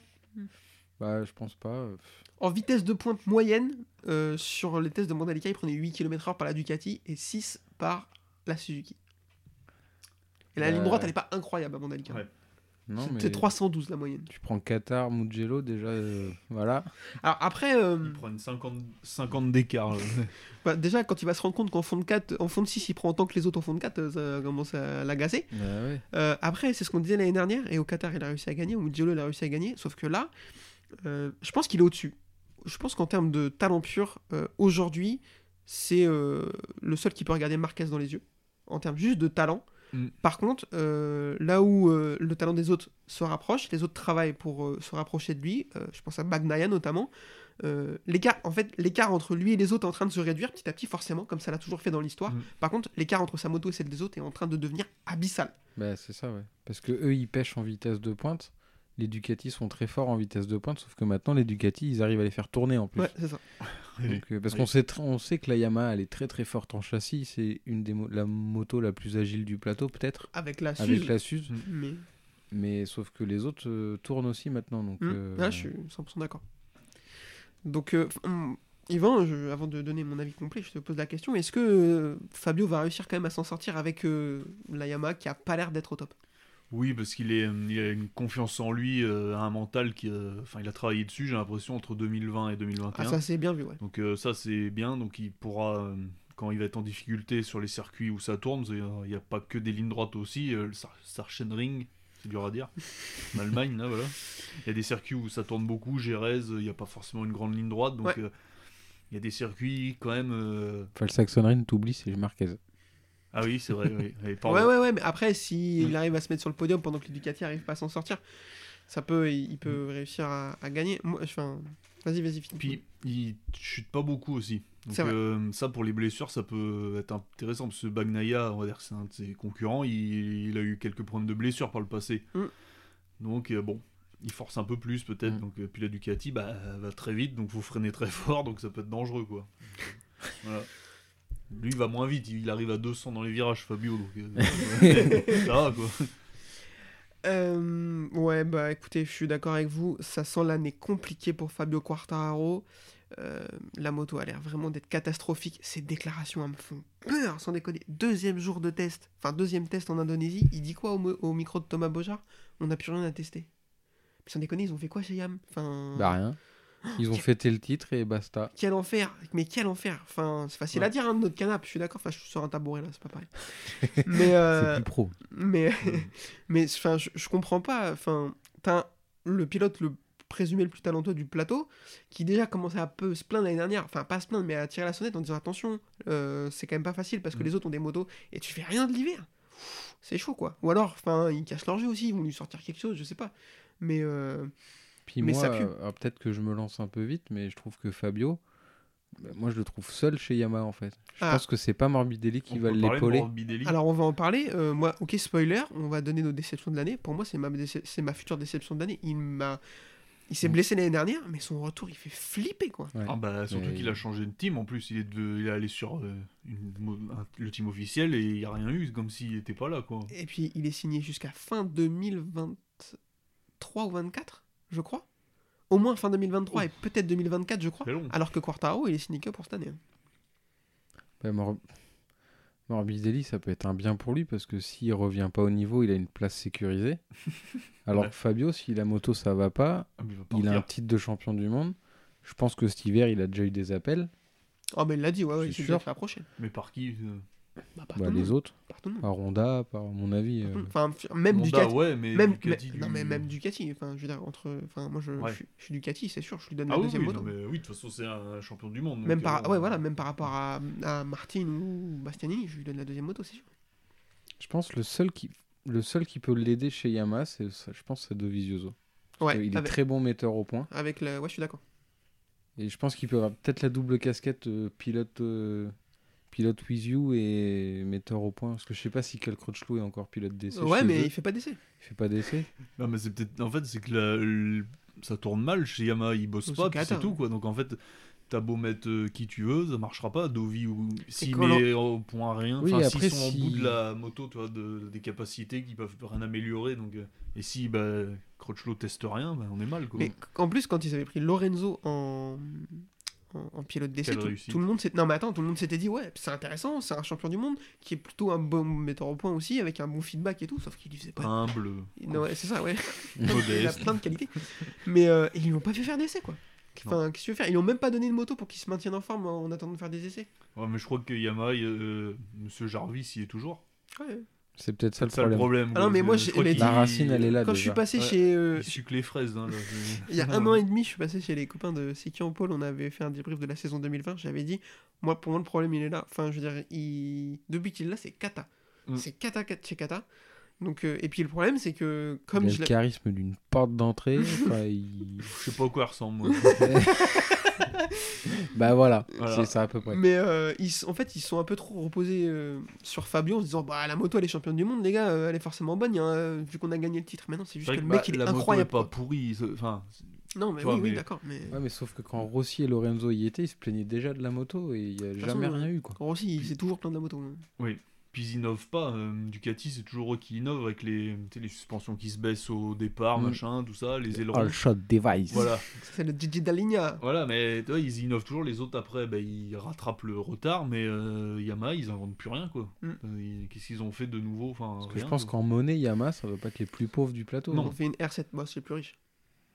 bah je pense pas. euh, En vitesse de pointe moyenne, euh, sur les tests de Mandalika, il prenait 8 km/h par la Ducati et 6 par la Suzuki. Et la ligne droite, elle est pas incroyable à Mandalika. Ouais. Non, C'est- mais C'est 312 la moyenne. tu prends Qatar, Mugello, déjà, euh, voilà. Alors après, euh, il prend une 50, 50 d'écart. là. [laughs] bah, déjà quand il va se rendre compte qu'en fond de 4, en fond de 6, il prend autant que les autres en fond de 4, euh, ça commence à l'agacer. Bah ouais. Euh, après, c'est ce qu'on disait l'année dernière, et au Qatar, il a réussi à gagner, ou Mugello, il a réussi à gagner, sauf que là, euh, je pense qu'il est au-dessus. Je pense qu'en termes de talent pur, euh, aujourd'hui, c'est euh, le seul qui peut regarder Marquez dans les yeux, en termes juste de talent. Mm. Par contre, euh, là où euh, le talent des autres se rapproche, les autres travaillent pour euh, se rapprocher de lui, je pense à Bagnaia notamment, l'écart, en fait, l'écart entre lui et les autres est en train de se réduire petit à petit, forcément, comme ça l'a toujours fait dans l'histoire. Mm. Par contre, l'écart entre sa moto et celle des autres est en train de devenir abyssal. Bah, c'est ça, ouais. Parce que eux, ils pêchent en vitesse de pointe. Les Ducati sont très forts en vitesse de pointe, sauf que maintenant, les Ducati, ils arrivent à les faire tourner en plus. Ouais, c'est ça. Donc, euh, parce Oui. qu'on sait, on sait que la Yamaha, elle est très très forte en châssis. C'est une des mo- la moto la plus agile du plateau, peut-être, Avec la avec Suze. la Suze. Mais... Mais sauf que les autres euh, tournent aussi maintenant. Donc, Hmm, euh, Là, je suis 100% d'accord. Donc, euh, hum, Yvan, je- avant de donner mon avis complet, je te pose la question est-ce que euh, Fabio va réussir quand même à s'en sortir avec euh, la Yamaha qui a pas l'air d'être au top? Oui, parce qu'il est, il a une confiance en lui, euh, un mental qui, euh, enfin, il a travaillé dessus. J'ai l'impression entre 2020 et 2021. Ah, ça, c'est bien vu, ouais. Donc euh, ça c'est bien, donc il pourra, euh, quand il va être en difficulté sur les circuits où ça tourne, il n'y a pas que des lignes droites aussi, euh, le Sar- Sachsenring, c'est dur à dire, [laughs] en Allemagne, là, voilà. Il y a des circuits où ça tourne beaucoup, Gérez, il n'y a pas forcément une grande ligne droite, donc Ouais. euh, il y a des circuits quand même... euh, Enfin, le Saxon Ring, t'oublies, c'est Marquez. Ah oui, c'est vrai, oui. Ouais, ouais, ouais, mais après, s'il Mm. arrive à se mettre sur le podium pendant que les Ducati n'arrivent pas à s'en sortir, ça peut, il, il peut réussir à, à gagner. Moi, enfin, vas-y, vas-y, finis. Puis il chute pas beaucoup aussi. Donc euh, ça pour les blessures, ça peut être intéressant parce que Bagnaia, on va dire que c'est un de ses concurrents, il, il a eu quelques problèmes de blessures par le passé. Mm. Donc euh, bon, il force un peu plus peut-être. Mm. Donc euh, puis la Ducati bah, elle va très vite, donc faut freiner très fort, donc ça peut être dangereux quoi. [laughs] Voilà. Lui il va moins vite, il arrive à 200 dans les virages, Fabio. Donc euh, [laughs] ça va quoi. Euh, ouais, bah écoutez, je suis d'accord avec vous. Ça sent l'année compliquée pour Fabio Quartararo. Euh, la moto a l'air vraiment d'être catastrophique. Ces déclarations elles me font peur, sans déconner. Deuxième jour de test, enfin deuxième test en Indonésie. Il dit quoi au micro de Thomas Bojar On n'a plus rien à tester. Puis sans déconner, ils ont fait quoi chez Yam? Enfin, Bah rien. Ils ont fêté le titre et basta. Quel enfer Mais quel enfer Enfin, c'est facile à dire, hein, notre canapé, je suis d'accord. Enfin, je suis sur un tabouret là, c'est pas pareil. [laughs] mais, euh, C'est plus pro. mais, [laughs] mais, enfin, je, je comprends pas. Enfin, t'as le pilote le présumé le plus talentueux du plateau qui déjà commençait à peu se plaindre l'année dernière. Enfin, pas se plaindre, mais à tirer la sonnette en disant attention, euh, c'est quand même pas facile parce que Mm. les autres ont des motos et tu fais rien de l'hiver. C'est chaud quoi. Ou alors, enfin, ils cachent leur jeu aussi, ils vont lui sortir quelque chose, je sais pas. Mais euh, Puis Mais moi, ça pue. euh, peut-être que je me lance un peu vite, mais je trouve que Fabio, bah, moi je le trouve seul chez Yamaha en fait. Je Ah. pense que c'est pas Morbidelli qui On va l'épauler. Alors on va en parler. Euh, moi, ok, spoiler, on va donner nos déceptions de l'année. Pour moi, c'est ma, déce- c'est ma future déception de l'année. Il m'a, il s'est Mm. blessé l'année dernière, mais son retour, il fait flipper quoi. Ouais. Ah bah surtout Mais- qu'il a changé de team en plus, il est, de- il est allé sur euh, une mo- un- le team officiel et il n'y a rien eu, c'est comme s'il était pas là quoi. Et puis il est signé jusqu'à fin 2023 ou 24, je crois. Au moins fin 2023 et peut-être 2024, je crois. Alors que Quartaro, il est signé que pour cette année. Mor- Morbidelli, ça peut être un bien pour lui parce que s'il revient pas au niveau, il a une place sécurisée. [laughs] Alors Ouais. que Fabio, si la moto ça va pas, Ah, il va il a un titre de champion du monde. Je pense que cet hiver, il a déjà eu des appels. Oh, mais il l'a dit, ouais, ouais, C'est il s'est sûr. déjà fait approcher. Mais par qui euh, Bah, par Bah, tout le les monde, autres, par tout le monde. par Honda, par mon avis. euh, Enfin, même Honda, Ducati. ouais, mais Même, Ducati, mais- non lui- mais même Ducati, enfin je veux dire entre, enfin moi je, Ouais. je, suis- je suis Ducati, c'est sûr, je lui donne Ah la oui, deuxième oui, moto. non, mais oui, de toute façon c'est un champion du monde. Même donc, par, euh, ouais voilà, même par rapport à, à Martin ou Bastianini, je lui donne la deuxième moto, c'est sûr. Je pense le seul qui, le seul qui peut l'aider chez Yamaha, c'est, je pense, c'est Dovizioso. Parce Ouais, qu'il est très bon metteur au point. avec le, ouais je suis d'accord. Et je pense qu'il peut avoir peut-être la double casquette euh, pilote, euh, pilote with you et metteur au point. Parce que je sais pas si Cal Crutchlow est encore pilote d'essai. Ouais mais eux. il fait pas d'essai. il fait pas d'essai. Non, mais c'est peut-être. En fait, c'est que la- le- ça tourne mal chez Yamaha, ils bossent C'est pas, c'est tout quoi. Donc en fait, t'as beau mettre euh, qui tu veux, ça marchera pas. Dovi ou. S'il met au point rien, Oui, enfin, après, s'ils sont si- au bout de la moto, tu vois, de, des capacités qui peuvent rien améliorer. Donc, euh, et si bah, Crutchlow teste rien, bah, on est mal quoi. Mais en plus quand ils avaient pris Lorenzo en en, en pilote d'essai, tout, le monde s'est non mais attends, tout le monde s'était dit ouais, c'est intéressant, c'est un champion du monde qui est plutôt un bon metteur au point aussi avec un bon feedback et tout, sauf qu'il lui faisait pas. Humble, Non, ouais, c'est ça ouais. [laughs] il a plein de qualités. Mais euh, ils lui ont pas fait faire d'essai quoi. Enfin, qu'est-ce que tu veux faire? Ils lui ont même pas donné de moto pour qu'il se maintienne en forme en attendant de faire des essais. Ouais, mais je crois que Yamaha, euh, Monsieur Jarvis, y est toujours. Ouais. C'est peut-être ça le ça le problème. Ah non, mais moi, La racine, elle est là Quand je suis déjà. passé Ouais. chez. euh, Il les fraises. Hein, là. il y a [laughs] un an et demi, je suis passé chez les copains de Sekian Paul. On avait fait un débrief de la saison 2020. J'avais dit, moi, pour moi, le problème, il est là. Enfin, je veux dire, il... depuis qu'il est là, c'est Kata. Mm. C'est Kata Kata- chez Kata. Donc, euh, et puis le problème, c'est que comme il a je le charisme d'une porte d'entrée. [laughs] enfin, il- Je sais pas à quoi elle ressemble. Moi. [laughs] Bah voilà, Voilà. c'est ça à peu près. Mais euh, ils, en fait, ils sont un peu trop reposés euh, sur Fabio en se disant bah la moto elle est championne du monde, les gars, euh, elle est forcément bonne, hein, vu qu'on a gagné le titre. Mais non, c'est juste que le mec bah, il est la moto incroyable. est pas c'est- Enfin, Non, mais tu vois, oui, oui, mais- d'accord. Mais Ouais, mais sauf que quand Rossi et Lorenzo y étaient, ils se plaignaient déjà de la moto et il n'y a jamais façon, rien eu. Quoi. Rossi, il s'est toujours plein de la moto. hein. Puis ils innovent pas. euh, Ducati, c'est toujours eux qui innovent avec les, tu sais, les suspensions qui se baissent au départ, Mm. machin, tout ça, les ailerons. All shot device. Voilà, C'est le Gigi Dalinia. voilà, mais tu vois, ils innovent toujours. Les autres après, bah, ils rattrapent le retard, mais euh, Yamaha, ils inventent plus rien quoi. Mm. Euh, Qu'est-ce qu'ils ont fait de nouveau? Enfin, Parce que rien, je pense qu'en monnaie, Yamaha, ça ne doit pas être les plus pauvres du plateau. On hein. fait une R7, bah, c'est les plus riche.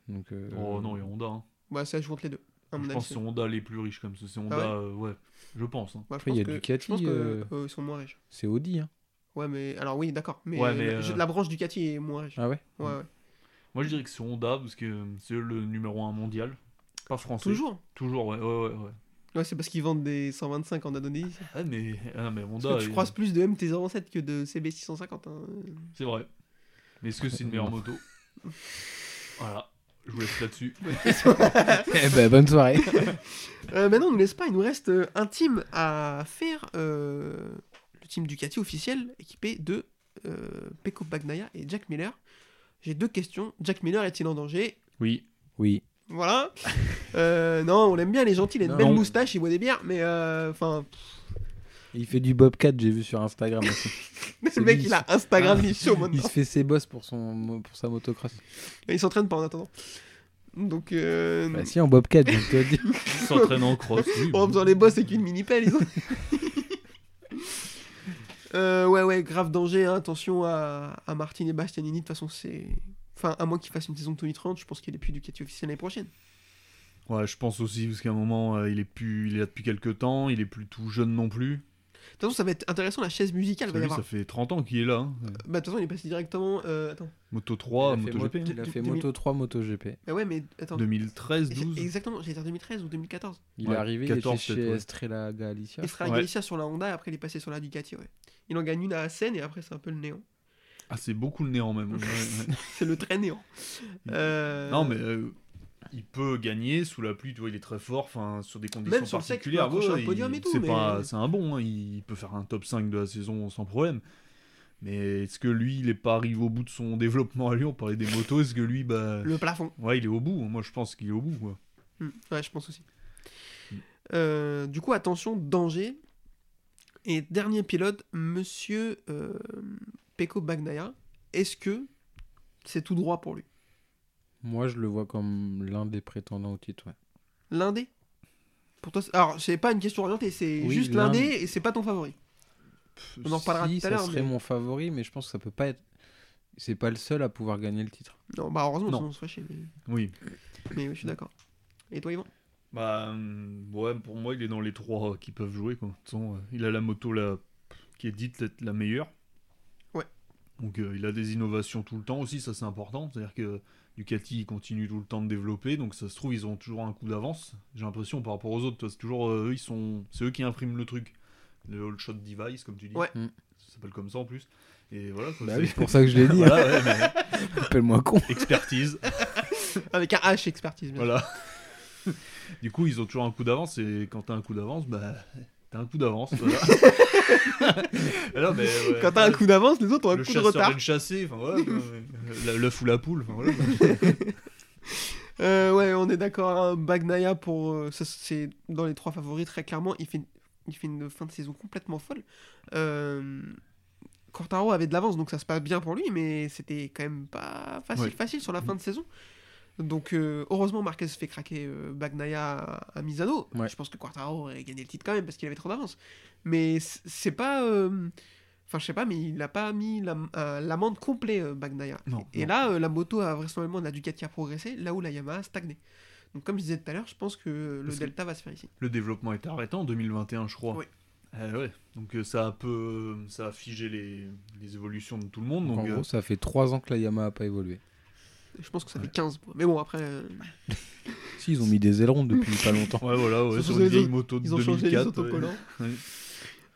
Donc, euh, Oh non, il y a Honda. hein. Bah, ça, je compte les deux. À mon Je avis, pense que c'est- Honda les plus riches comme ça. C'est Honda, ouais euh, ouais. Je pense. hein. Bah, je Après, il y a que- Ducati, Je pense que euh, euh, ils sont moins riches. c'est Audi. Hein. Ouais, mais alors oui, d'accord. Mais, Ouais, mais, la, euh, la branche Ducati est moins riche. Ah ouais Ouais, ouais. Moi, je dirais que c'est Honda parce que c'est eux le numéro 1 mondial. Pas français. Toujours. Toujours, ouais, ouais, ouais. ouais. Ouais, c'est parce qu'ils vendent des 125 en Indonésie. Ah, mais, ah, mais Parce Honda, que tu il- croises plus de MT-07 que de CB650. hein. c'est vrai. Mais est-ce que c'est une meilleure [laughs] moto? Voilà, je vous laisse là-dessus. [laughs] Eh ben, bonne soirée. [laughs] Euh, maintenant, on nous laisse pas. Il nous reste euh, un team à faire. euh, le team Ducati officiel, équipé de euh, Pecco Bagnaia et Jack Miller. J'ai deux questions. Jack Miller est-il en danger? Oui. Oui. Voilà. Euh, non, on l'aime bien, les gentils, il a une Non. belle moustache, il boit des bières, mais euh, enfin, Il fait du Bobcat, j'ai vu sur Instagram aussi. [laughs] le mec lui, il a Instagram, Ah. il est chaud Il maintenant. se fait ses bosses pour, son, pour sa motocross. Il s'entraîne pas en attendant. Donc, euh, Bah si, en Bobcat, je te le dis. [laughs] Il s'entraîne en cross. Oui, en faisant les boss avec une mini pelle, ils ont. [laughs] Euh, ouais, ouais, grave danger, hein, attention à, à Martin et Bastianini, de toute façon, c'est. Enfin, à moins qu'il fasse une saison de Tony 30, je pense qu'il est plus Ducati officiel l'année prochaine. Ouais, je pense aussi, parce qu'à un moment, euh, il est plus, il est là depuis quelques temps, il est plus tout jeune non plus. De toute façon, ça va être intéressant, la chaise musicale va y avoir. ça fait 30 ans qu'il est là. hein. Bah, de toute façon, il est passé directement. euh, Attends. Moto 3, il a fait, Moto GP. mo- il a fait 2000. Moto 3, Moto GP. Ah ouais, mais attends. 2013, J'ai- 12. Exactement, j'allais dire 2013 ou 2014. Il Ouais, est arrivé, 14 il était chez ouais. Estrella Galicia. À Ouais. Galicia sur la Honda et après il est passé sur la Ducati, ouais. Il en gagne une à Seine et après c'est un peu le néant. Ah, c'est beaucoup le néant même. Ouais, ouais. [laughs] C'est le très néant. [laughs] Euh, Non, mais euh, il peut gagner sous la pluie, tu vois, il est très fort, enfin, sur des conditions Même sur particulières. accrocher un il- podium et tout, c'est mais- un bon, hein, il peut faire un top 5 de la saison sans problème. Mais est-ce que lui, il est pas arrivé au bout de son développement à Lyon On parlait des motos, est-ce que lui, bah. Le plafond. Ouais, il est au bout. Moi, je pense qu'il est au bout. Quoi. Hmm, Ouais, je pense aussi. Hmm. Euh, du coup, attention, danger. Et dernier pilote, monsieur euh, Peko Bagnaia. Est-ce que c'est tout droit pour lui? Moi, je le vois comme l'un des prétendants au titre. ouais. L'un des Pour toi, c'est- alors c'est pas une question orientée, c'est Oui, juste l'un l'un- des et c'est pas ton favori. On en reparlera si, tout à ça l'heure, serait mais- mon favori, mais je pense que ça peut pas être. C'est pas le seul à pouvoir gagner le titre. Non, bah heureusement, Non. sinon on se ferait chier, Mais, Oui. mais oui, je suis d'accord. Et toi, Yvan? Bah, hum, ouais, pour moi, il est dans les trois qui peuvent jouer. Quoi. De toute façon, euh, il a la moto là, qui est dite être la meilleure. Ouais. Donc, euh, il a des innovations tout le temps aussi, ça c'est important. C'est-à-dire que Ducati il continue tout le temps de développer, donc ça se trouve, ils ont toujours un coup d'avance. J'ai l'impression par rapport aux autres, toi, c'est toujours euh, eux, ils sont, c'est eux qui impriment le truc. Le All Shot Device, comme tu dis. Ouais. Mm. Ça s'appelle comme ça en plus. Et voilà. Bah c'est- oui, [laughs] c'est pour ça que je l'ai dit. hein. voilà, ouais, mais [laughs] Appelle-moi con. expertise. [laughs] Avec un H expertise, bien. Voilà. du coup, ils ont toujours un coup d'avance et quand t'as un coup d'avance, bah t'as un coup d'avance. Voilà. Alors, mais, ouais, Quand t'as un coup d'avance, les autres ont un le coup de retard. de chasser, enfin [laughs] ouais. L'œuf ou la poule, enfin voilà. [laughs] Euh, ouais, on est d'accord. Hein, Bagnaia, pour, euh, c'est dans les trois favoris, très clairement. Il fait, une- il fait une fin de saison complètement folle. Euh, Quartaro avait de l'avance, donc ça se passe bien pour lui, mais c'était quand même pas facile, Ouais. facile sur la fin de saison. Donc, euh, heureusement, Marquez fait craquer euh, Bagnaia à, à Misano. Ouais. Je pense que Quartaro aurait gagné le titre quand même parce qu'il avait trop d'avance. Mais c'est pas. euh, Enfin, je sais pas, mais il n'a pas mis euh, l'amende complet, euh, Bagnaia. Non, Et non. là, euh, la moto a vraisemblablement la Ducati a progressé, là où la Yamaha a stagné. Donc, comme je disais tout à l'heure, je pense que le Parce que- Delta va se faire ici. Le développement est arrêté en 2021, je crois. Oui. Euh, ouais. Donc euh, ça a peu, ça a figé les, les évolutions de tout le monde. Donc, Donc, en euh, gros, ça fait 3 ans que la Yamaha a pas évolué. Je pense que ça fait Ouais. 15 points. Mais bon, après, euh, [laughs] Si, ils ont mis des ailerons depuis pas longtemps. ouais, voilà, ouais, Ils ont sur changé une les vieille moto de ils ont changé les 2004. autocollants. ouais. Ouais.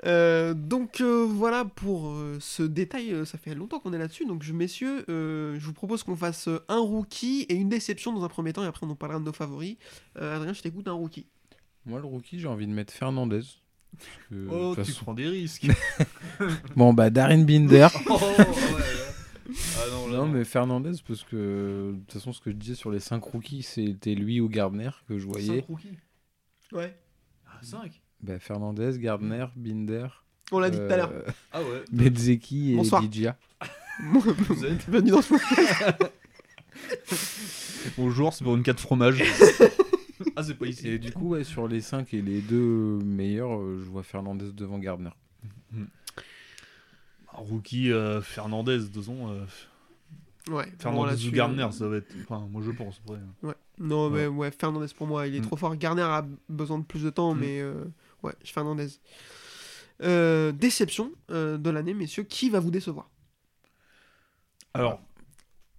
Euh, donc euh, voilà pour euh, ce détail, euh, ça fait longtemps qu'on est là-dessus. Donc je, messieurs, euh, je vous propose qu'on fasse euh, un rookie et une déception dans un premier temps et après on en parlera de nos favoris. Euh, Adrien, je t'écoute un rookie. Moi, le rookie, j'ai envie de mettre Fernandez. Parce que, de Oh, toute tu façon- prends des risques. [laughs] Bon, bah, Darren Binder. [laughs] oh, ouais. Ah non, là, Non, mais Fernandez, parce que de toute façon, ce que je disais sur les 5 rookies, c'était lui ou Gardner que je voyais. Cinq rookies. Ouais. Ah, 5 Bah, Fernandez, Gardner, Binder, On l'a dit tout à l'heure. euh, Ah ouais. Bezzecchi et Bonsoir. Ligia. [laughs] Vous êtes Bienvenue dans ce Bonjour, c'est pour une 4 fromage. [laughs] ah, c'est pas ici. Et du coup, ouais, sur les 5 et les deux meilleurs, euh, je vois Fernandez devant Gardner. Rookie euh, Fernandez, de façon. euh, Ouais. Fernandez ou Garner, euh, ça va être. Enfin, moi je pense. Après. Ouais. Non, mais ouais, Fernandez pour moi, il est Mm. trop fort. Garner a besoin de plus de temps, Mm. mais ouais, Fernandez. Déception de l'année, messieurs. Qui va vous décevoir? Alors,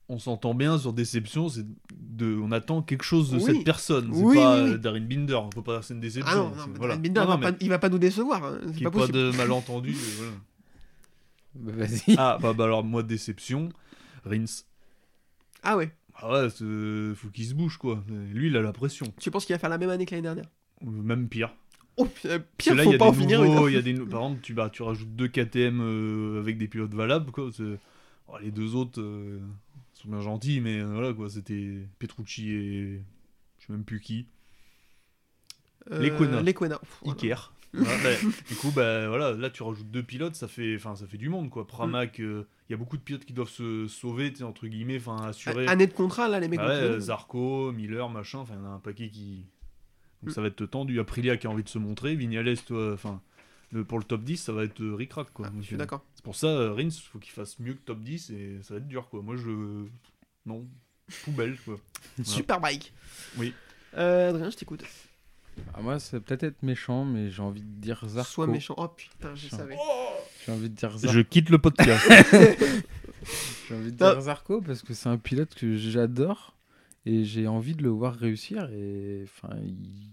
on s'entend bien sur déception, c'est de, on attend quelque chose de Oui. cette personne. C'est Oui, pas oui, Darren Binder, faut pas c'est une déception. Ah non, non, voilà. Darren Binder, Non, il, va pas, il va pas nous décevoir. hein, C'est pas pas de malentendu. voilà. Bah, Vas-y. Ah, bah, bah alors, moi, déception, Rins. Ah ouais. Ah ouais, c'est- faut qu'il se bouge, quoi. Lui, il a la pression. Tu penses qu'il va faire la même année que l'année dernière? Ou Même pire. Oh, Parce pire, que là, il faut y a pas en des finir nouveaux- une. il y a des nou- Par contre, tu, bah, tu rajoutes deux KTM euh, avec des pilotes valables, quoi. c'est- oh, les deux autres euh, sont bien gentils, mais euh, voilà, quoi. C'était Petrucci et. Je sais même plus qui. Euh, Lequena. Lequena. Pff, voilà. Iker. Voilà, bah, du coup, bah, voilà, là tu rajoutes deux pilotes, ça fait, enfin, ça fait du monde quoi. Pramac, euh, il y a beaucoup de pilotes qui doivent se sauver, entre guillemets, enfin, assurer. Année de contrat, là, les mecs. Bah ouais, euh, Zarco, Miller, machin, enfin, il y en a un paquet qui. Donc Mm. ça va être tendu. Aprilia qui a envie de se montrer, Vignales, toi, enfin, pour le top 10, ça va être euh, ric-rac quoi. Ah, Donc, je suis euh, d'accord. c'est pour ça, euh, Rins, faut qu'il fasse mieux que top 10 et ça va être dur quoi. Moi je. Non, poubelle quoi. [laughs] Superbike. Oui. Euh, Adrien, je t'écoute. Ah, moi, ça va peut-être être méchant, mais j'ai envie de dire Zarco. Sois méchant. Oh putain, je savais. J'ai envie de dire Zarco. Je quitte le podcast. [laughs] J'ai envie de Non. dire Zarco parce que c'est un pilote que j'adore et j'ai envie de le voir réussir et enfin il...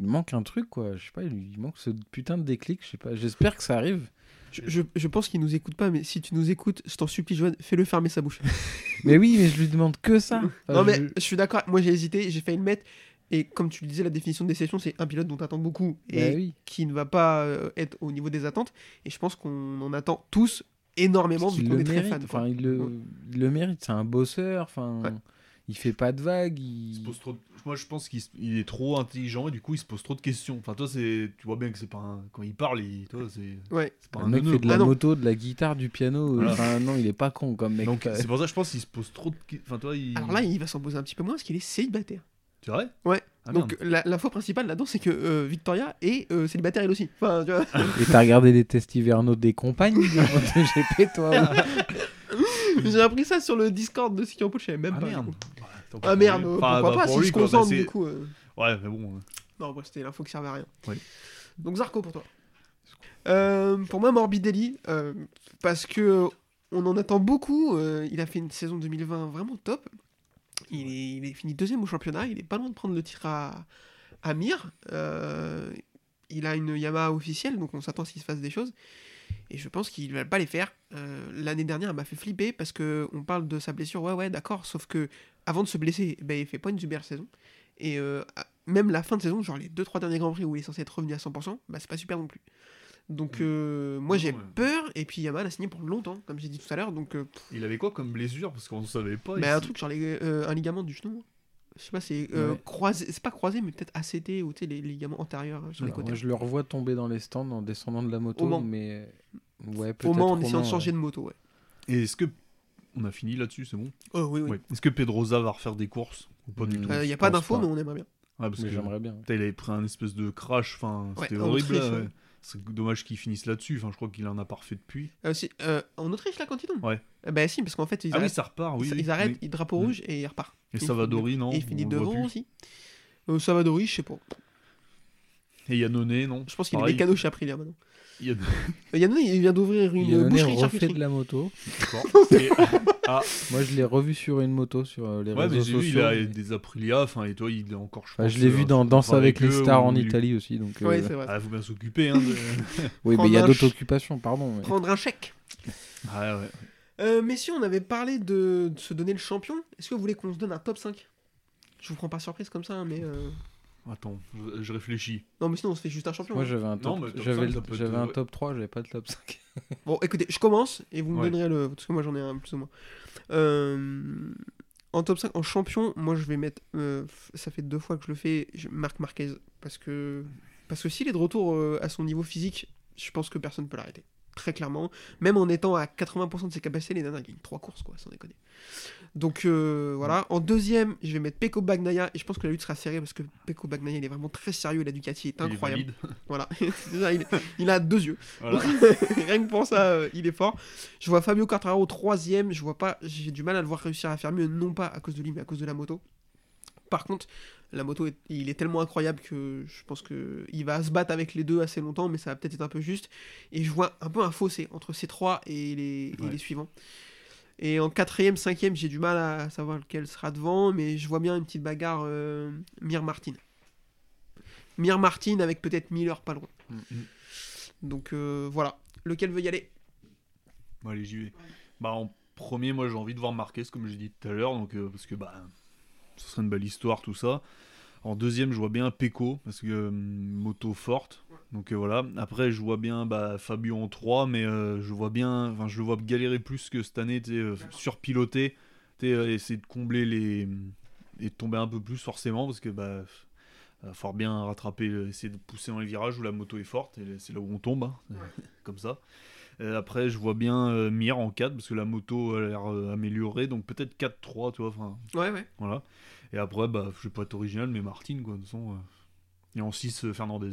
il manque un truc quoi, je sais pas, il il manque ce putain de déclic, je sais pas, j'espère que ça arrive. Je, je- je pense qu'il nous écoute pas, mais si tu nous écoutes, je t'en supplie, Joanne, fais-le fermer sa bouche. mais oui, mais je lui demande que ça. Enfin, non, mais je- je suis d'accord. Moi, j'ai hésité, j'ai failli le mettre. Et comme tu le disais, la définition de déception, c'est un pilote dont tu attends beaucoup Bah et oui. qui ne va pas euh, être au niveau des attentes. Et je pense qu'on en attend tous énormément vu qu'on le est très mérite, fan. quoi. enfin il le, Ouais. il le mérite, c'est un bosseur, enfin Ouais. il fait pas de vagues, Il se pose trop de- Moi, je pense qu'il est trop intelligent et du coup, il se pose trop de questions. Enfin, toi, c'est, tu vois bien que c'est pas un... quand il parle, il... toi, c'est, Ouais. c'est pas le un mec fait de la Ah moto, de la guitare, du piano, Voilà. enfin non, il est pas con comme mec. Donc, c'est pour ça, je pense qu'il se pose trop de. que- Enfin, toi, il. Alors là, il va s'en poser un petit peu moins parce qu'il est célibataire. C'est vrai? Ouais. Ah, Donc la- l'info principale là-dedans, c'est que euh, Victoria est euh, célibataire elle aussi. Enfin, tu vois. Et t'as regardé les tests hivernaux des compagnes de [laughs] MotoGP, toi ou- [laughs] J'ai appris ça sur le Discord de Ski en je savais même Ah pas. merde. du coup. Ouais, tant pis Ah pour merde, lui. Enfin, pourquoi bah, pas pour s'il lui, se quoi, bah, c'est- du coup. euh. Ouais, mais bon. euh, Non, bah, c'était l'info qui servait à rien. Oui. Donc Zarco pour toi. Euh, pour moi, Morbidelli, euh, parce que on en attend beaucoup. euh, il a fait une saison 2020 vraiment top. Il est, il est fini deuxième au championnat. Il est pas loin de prendre le titre à, à Mir. Euh, il a une Yamaha officielle, donc on s'attend à ce qu'il se fasse des choses. Et je pense qu'il va pas les faire. Euh, L'année dernière, elle m'a fait flipper parce que on parle de sa blessure. Ouais, ouais, d'accord. Sauf que avant de se blesser, ben, il fait pas une super saison. Et euh, même la fin de saison, genre les 2-3 derniers Grands Prix où il est censé être revenu à 100%, bah c'est pas super non plus. Donc euh, moi j'ai ouais. peur, et puis Yamaha l'a signé pour longtemps, comme j'ai dit tout à l'heure, donc euh, Il avait quoi comme blessure? Parce qu'on ne savait pas. bah, ici. un truc genre les, euh, un ligament du genou. Je sais pas, c'est euh, Ouais. croisé, c'est pas croisé, mais peut-être ACT ou tu sais, les ligaments antérieurs les côtés. Moi, je le revois tomber dans les stands en descendant de la moto, Au mais ouais, peut-être Au en essayant de changer ouais. de moto, ouais. Et est-ce que. On a fini là-dessus, c'est bon? Oh oui, oui. Ouais. Est-ce que Pedroza va refaire des courses Ou pas du Hmm. tout? Il y je a pas d'infos, mais on aimerait bien. Ouais, parce Mais que j'aimerais bien. il avait pris un espèce de crash. Enfin, Ouais, c'était horrible. C'est dommage qu'il finisse là-dessus. Enfin, je crois qu'il en a pas refait depuis. Euh, si, euh, en Autriche, là, quand ils tombent Ouais. Eh Bah si, parce qu'en fait, ils ah oui, arrêtent, ça repart, oui. ils, oui. arrêtent, Mais- ils drapeau rouge et ils repartent. Et Savadori, non Et il finit devant aussi. Euh, Savadori, je sais pas. Et Yannone, non Je pense qu'il est mécano chez Aprilia maintenant. Yann- [laughs] Yannone, il vient d'ouvrir une Yannone boucherie refait charcuterie. de la moto. D'accord. [laughs] Et- ah, Moi, je l'ai revu sur une moto sur euh, les ouais, mais réseaux j'ai vu, sociaux. il a mais- des Aprilia. Enfin, et toi, il est encore, je Enfin, pense, je l'ai vu euh, dans Danse avec les eux, stars en il- Italie aussi. Donc, Ouais, euh, c'est vrai. Ah, faut bien s'occuper. Hein, de- [laughs] oui, mais il y a Prendre un d'autres ch- occupations, pardon. mais- Prendre un chèque. Ah, ouais. Euh, messieurs, on avait parlé de, de se donner le champion. Est-ce que vous voulez qu'on se donne un top 5 Je vous prends pas surprise comme ça, hein, mais. euh, Attends, je, je réfléchis. Non, mais sinon, on se fait juste un champion. Moi, hein. j'avais un Non, top, mais top j'avais, 5, ça peut être, j'avais un top 3, j'avais pas de top 5. [laughs] Bon, écoutez, je commence et vous me Ouais. donnerez le. Parce que moi, j'en ai un plus ou moins. Euh, En top 5, en champion, moi, je vais mettre. euh, f- Ça fait deux fois que je le fais. Je... Marc Marquez. Parce que. Parce que s'il est de retour euh, à son niveau physique, je pense que personne ne peut l'arrêter. Très clairement. Même en étant à 80% de ses capacités, les nanas, il gagne 3 courses, quoi, sans déconner. Donc euh, voilà. En deuxième, je vais mettre Peko Bagnaia. Et je pense que la lutte sera serrée parce que Peko Bagnaia, il est vraiment très sérieux. La Ducati est Il est incroyable. valide. [laughs] Voilà. [laughs] Il, il a deux yeux. Voilà. [laughs] Rien que pour ça, euh, il est fort. Je vois Fabio Quartararo troisième. Je vois pas. J'ai du mal à le voir réussir à faire mieux, non pas à cause de lui, mais à cause de la moto. Par contre, la moto, est- il est tellement incroyable que je pense que il va se battre avec les deux assez longtemps, mais ça va peut-être être un peu juste. Et je vois un peu un fossé entre ces trois et les, et Ouais. les suivants. Et en quatrième, cinquième, j'ai du mal à savoir lequel sera devant, mais je vois bien une petite bagarre euh, Mir Martin. Mir Martin avec peut-être Miller pas loin. Mm. Donc euh, voilà. Lequel veut y aller? Bon, allez, j'y vais. Bah, en premier, moi, j'ai envie de voir Marquez, comme j'ai dit tout à l'heure, donc, euh, parce que bah, ce serait une belle histoire, tout ça. En deuxième, je vois bien Pecco, parce que euh, moto forte. Donc euh, voilà. Après, je vois bien bah, Fabio en 3, mais euh, je vois bien, enfin, je le vois galérer plus que cette année, euh, surpiloter, euh, essayer de combler les. et de tomber un peu plus, forcément, parce que bah. falloir bien rattraper, essayer de pousser dans les virages où la moto est forte, et c'est là où on tombe, hein, [laughs] comme ça. Après, je vois bien euh, Mir en 4 parce que la moto a l'air améliorée, donc peut-être 4-3, tu vois. Enfin, Ouais, ouais. voilà. Et après, bah, je vais pas être original, mais Martin, quoi, de toute façon. Et en 6, euh, Fernandez.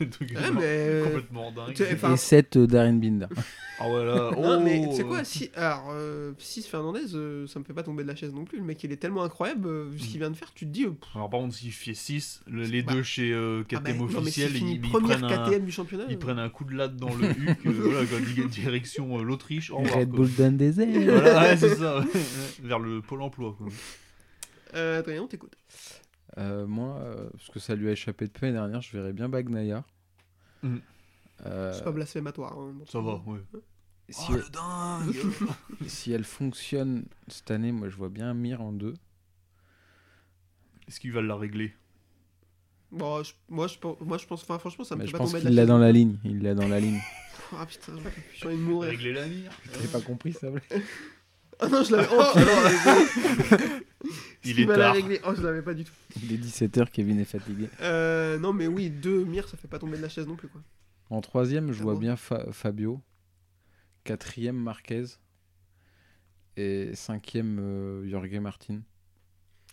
[laughs] Ouais, mais. euh, complètement enfin, Et 7 Darren Binder. [laughs] Ah ouais, là. [laughs] Non, mais oh, tu sais quoi, euh, si, alors, euh, Sis Fernandez, euh, ça me fait pas tomber de la chaise non plus. Le mec, il est tellement incroyable, euh, vu ce qu'il vient de faire, tu te dis. euh, pff, Alors par contre, s'il fait 6, les Bah. deux chez euh, ah bah, KTM non, officiel, finit ils, ils prennent un, KTM du championnat. ils euh, prennent un coup de latte dans le huc, euh, voilà, quoi, di- direction euh, l'Autriche. Red quoi. Bull donne des ailes. Voilà, ouais, c'est ça, vers le pôle emploi. Quoi. Euh, Adrien, on t'écoute. Euh, moi, euh, parce que ça lui a échappé depuis l'année dernière, je verrais bien Bagnaia. Mhm. Euh, C'est pas blasphématoire. hein, Ça va, ouais. si, Oh le dingue [laughs] si elle fonctionne cette année, moi je vois bien Mir en 2. Est-ce qu'il va la régler? Bon, je- moi, je, pense- moi, je pense. Enfin, franchement, ça me Mais fait je pas pense tomber de qu'il la dans la ligne. Il l'a dans la ligne. [laughs] Ah putain, j'ai envie de mourir. Régler la mire J'ai pas compris ça. Ah non, je l'avais. Oh, [laughs] Il est tard. régler. Oh, je l'avais pas du tout. Il est 17h, Kevin est fatigué. Euh, non, mais oui, deux Mir, ça fait pas tomber de la chaise non plus, quoi. En troisième, je Ah vois bon bien Fa- Fabio. Quatrième, Marquez. Et cinquième, euh, Jorge Martin.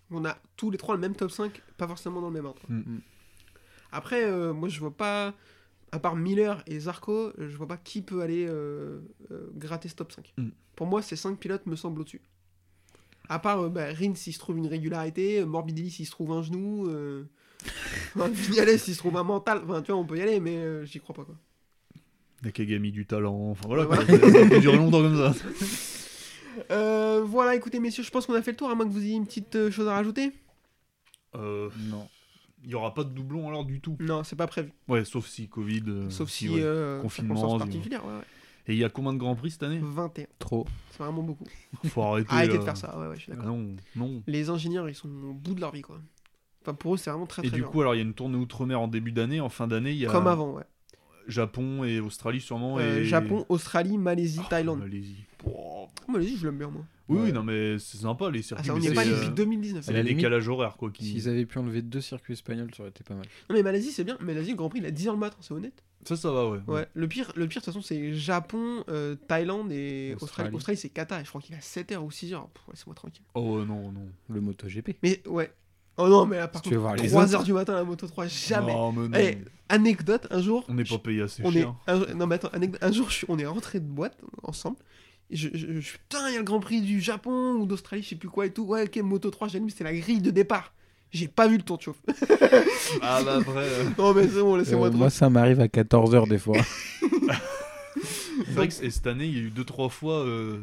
On a tous les trois le même top 5, pas forcément dans le même ordre. Mm. Après, euh, moi, je vois pas. À part Miller et Zarco, je vois pas qui peut aller euh, euh, gratter ce top 5. Mm. Pour moi, ces 5 pilotes me semblent au-dessus. À part euh, bah, Rins s'il se trouve une régularité, euh, Morbidelli s'il se trouve un genou, euh... [laughs] enfin, Vignales s'il se trouve un mental. Enfin, tu vois, on peut y aller, mais euh, j'y crois pas, quoi. Nakagami du talent, enfin voilà, Ouais, quoi, ça peut durer longtemps comme ça. [laughs] Euh, voilà, écoutez, messieurs, je pense qu'on a fait le tour, à moins que vous ayez une petite chose à rajouter. Euh, Non. Il y aura pas de doublon alors du tout Non, c'est pas prévu. Ouais, sauf si Covid. Sauf si, ouais. euh, Confinement. Ouais, ouais. Et il y a combien de grands prix cette année 21, Trop. c'est vraiment beaucoup. Faut arrêter. [laughs] Arrêtez de faire ça, ouais, ouais, je suis Ah d'accord. non, non. Les ingénieurs, ils sont au bout de leur vie, quoi. Enfin, pour eux, c'est vraiment très Et très du dur. coup, alors il y a une tournée outre-mer en début d'année, en fin d'année, il y a Comme avant, ouais. Japon et Australie sûrement. Euh, et... Japon, Australie, Malaisie, Oh, Thaïlande. Malaisie. Oh. Malaisie, je l'aime bien, moi. Oui, Ouais. oui, non mais c'est sympa les Ah, circuits. ça, on est c'est, pas euh, depuis 2019. C'est À les décalages horaires quoi. Qui... S'ils avaient pu enlever deux circuits espagnols, ça aurait été pas mal. Non, mais Malaisie, c'est bien. Malaisie, le Grand Prix, il a 10 heures le matin, c'est honnête. Ça, ça va, ouais. Ouais. Le pire, le pire de toute façon, c'est Japon, euh, Thaïlande et Australie. Australie. Australie, c'est Qatar. Et je crois qu'il a 7 heures ou 6 heures. Pff, Laissez-moi tranquille. Oh non, non. Le MotoGP. Mais ouais. Oh non, mais là, par Si contre, voir les 3 autres. heures du matin, la moto 3, jamais. Non, mais non. Eh, anecdote, un jour. On n'est pas payé assez on est cher. un, non mais attends anecdote, un jour je suis- on est rentré de boîte ensemble et je, je, putain il y a le Grand Prix du Japon ou d'Australie je sais plus quoi et tout ouais ok Moto 3 j'allume c'était la grille de départ j'ai pas vu le tour de chauffe Ah bah après. euh, non mais c'est bon laissez-moi Euh, moi, ça m'arrive à 14h des fois. [laughs] C'est vrai que cette année, il y a eu 2-3 fois. euh,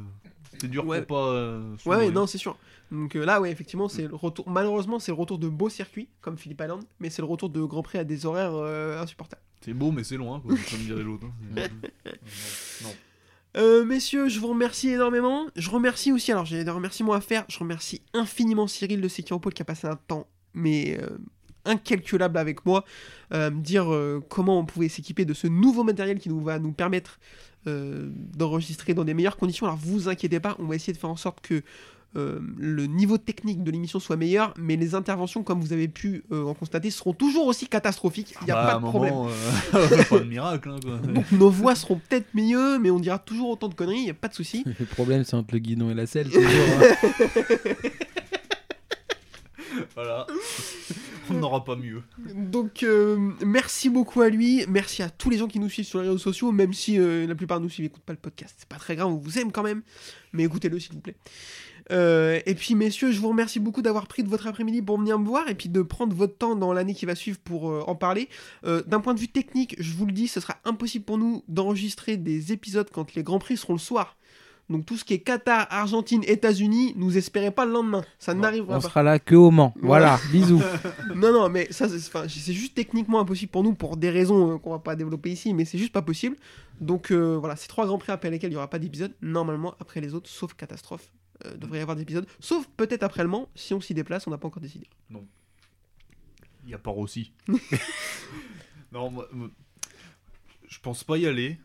C'était dur Ouais. pour pas. euh, ouais ouais non c'est sûr donc euh, là ouais effectivement c'est le retour malheureusement c'est le retour de beaux circuits comme Philippe Island mais c'est le retour de Grand Prix à des horaires euh, insupportables C'est beau, mais c'est loin, quoi, comme dirait l'autre. hein. [laughs] non. Euh, messieurs, je vous remercie énormément. Je remercie aussi, alors j'ai des remerciements à faire. Je remercie infiniment Cyril de Sekiropol qui a passé un temps, mais euh, incalculable avec moi, euh, me dire euh, comment on pouvait s'équiper de ce nouveau matériel qui nous va nous permettre euh, d'enregistrer dans des meilleures conditions. Alors vous inquiétez pas, on va essayer de faire en sorte que euh, le niveau technique de l'émission soit meilleur, mais les interventions, comme vous avez pu euh, en constater, seront toujours aussi catastrophiques. Il n'y a Bah, pas de problème. moment, euh, [laughs] pas de miracle, hein, quoi. [laughs] Donc nos voix seront peut-être mieux, mais on dira toujours autant de conneries, il n'y a pas de souci. [laughs] le problème, c'est entre le guidon et la selle. toujours, hein. Voilà. [laughs] On n'aura pas mieux. Donc euh, merci beaucoup à lui, merci à tous les gens qui nous suivent sur les réseaux sociaux, même si euh, la plupart nous suivent et n'écoutent pas le podcast, c'est pas très grave, on vous aime quand même, mais écoutez-le s'il vous plaît. Euh, et puis messieurs, je vous remercie beaucoup d'avoir pris de votre après-midi pour venir me voir et puis de prendre votre temps dans l'année qui va suivre pour euh, en parler. Euh, D'un point de vue technique, je vous le dis, ce sera impossible pour nous d'enregistrer des épisodes quand les grands prix seront le soir. Donc tout ce qui est Qatar, Argentine, États-Unis, nous espérez pas le lendemain, ça Non, n'arrivera On pas. sera là que au Mans. Voilà, [laughs] bisous. Non, non, mais ça, c'est enfin, c'est juste techniquement impossible pour nous pour des raisons euh, qu'on va pas développer ici, mais c'est juste pas possible. Donc euh, voilà, c'est trois grands prix après lesquels il y aura pas d'épisode. Normalement, après les autres, sauf catastrophe, euh, devrait y avoir des épisodes. Sauf peut-être après le Mans, si on s'y déplace, on n'a pas encore décidé. Il y a pas aussi. [laughs] non, moi, moi, je pense pas y aller.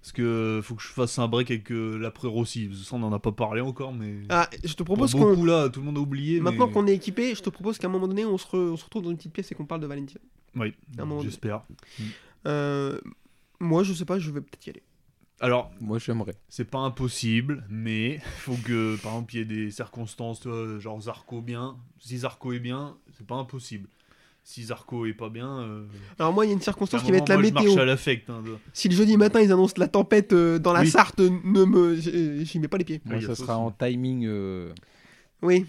Parce que faut que je fasse un break avec euh, l'après Rossi. Parce que Ça, on en a pas parlé encore, mais. Ah, je te propose qu'on. beaucoup là, tout le monde a oublié. Maintenant mais... qu'on est équipé, je te propose qu'à un moment donné, on se, re- on se retrouve dans une petite pièce et qu'on parle de Valentin. Oui, j'espère. Euh, moi, je sais pas, je vais peut-être y aller. Alors, Moi, j'aimerais. c'est pas impossible, mais [laughs] faut que, par exemple, il y ait des circonstances, tu vois, genre Zarco bien. Si Zarco est bien, c'est pas impossible. Si Zarco est pas bien. euh, Alors moi, il y a une un circonstance qui va être la moi, je météo. marche à l'affect. hein, de- Si le jeudi matin ils annoncent la tempête euh, dans la Oui. Sarthe, ne me, j'y mets pas les pieds. Moi, ça sera aussi. en timing. euh, Oui.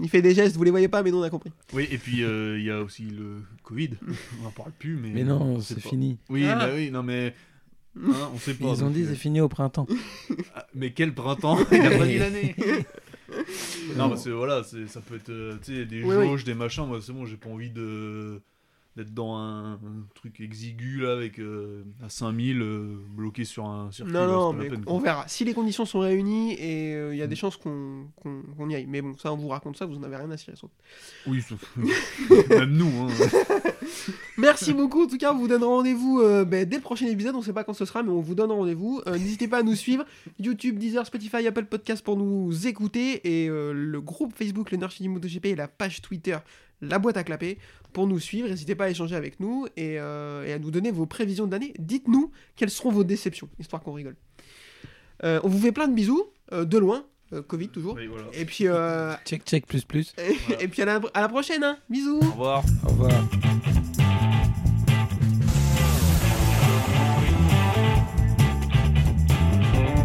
Il fait des gestes, vous les voyez pas, mais nous on a compris. Oui, et puis euh, il y a aussi le Covid. [laughs] on en parle plus, mais. Mais non, c'est pas. fini. Oui, Ah. bah oui, non mais. hein, on sait pas. Ils ont dit c'est fini au printemps. ah, Mais quel printemps [laughs] Il a pas dit l'année [laughs] [laughs] Non, parce que voilà, ça peut être euh, tu sais, des Oui, oui. jauges, des machins. Moi, c'est bon, j'ai pas envie de d'être dans un, un truc exigu là avec euh, à 5000 euh, bloqué sur un circuit. Non, là, non, c'est pas mais peine, on verra. Si les conditions sont réunies, et euh, il y a des Mm. chances qu'on qu'on y aille. Mais bon, ça on vous raconte ça, vous en avez rien à cirer. sauf. Oui, sauf- [laughs] [laughs] même nous. Hein. Merci beaucoup. En tout cas, on vous donne rendez-vous euh, ben, dès le prochain épisode. On sait pas quand ce sera, mais on vous donne rendez-vous. Euh, N'hésitez pas à nous suivre. YouTube, Deezer, Spotify, Apple Podcast pour nous écouter. Et euh, le groupe Facebook, le Nerd Chez MotoGP, et la page Twitter, la boîte à clapper, pour nous suivre. N'hésitez pas à échanger avec nous et, euh, et à nous donner vos prévisions d'année. Dites-nous quelles seront vos déceptions, histoire qu'on rigole. Euh, on vous fait plein de bisous, euh, de loin. euh, Covid toujours. Oui, voilà. Et puis, euh, Check, check, plus, plus. et, [laughs] et puis à la, à la prochaine. hein. Bisous. Au revoir. Au revoir.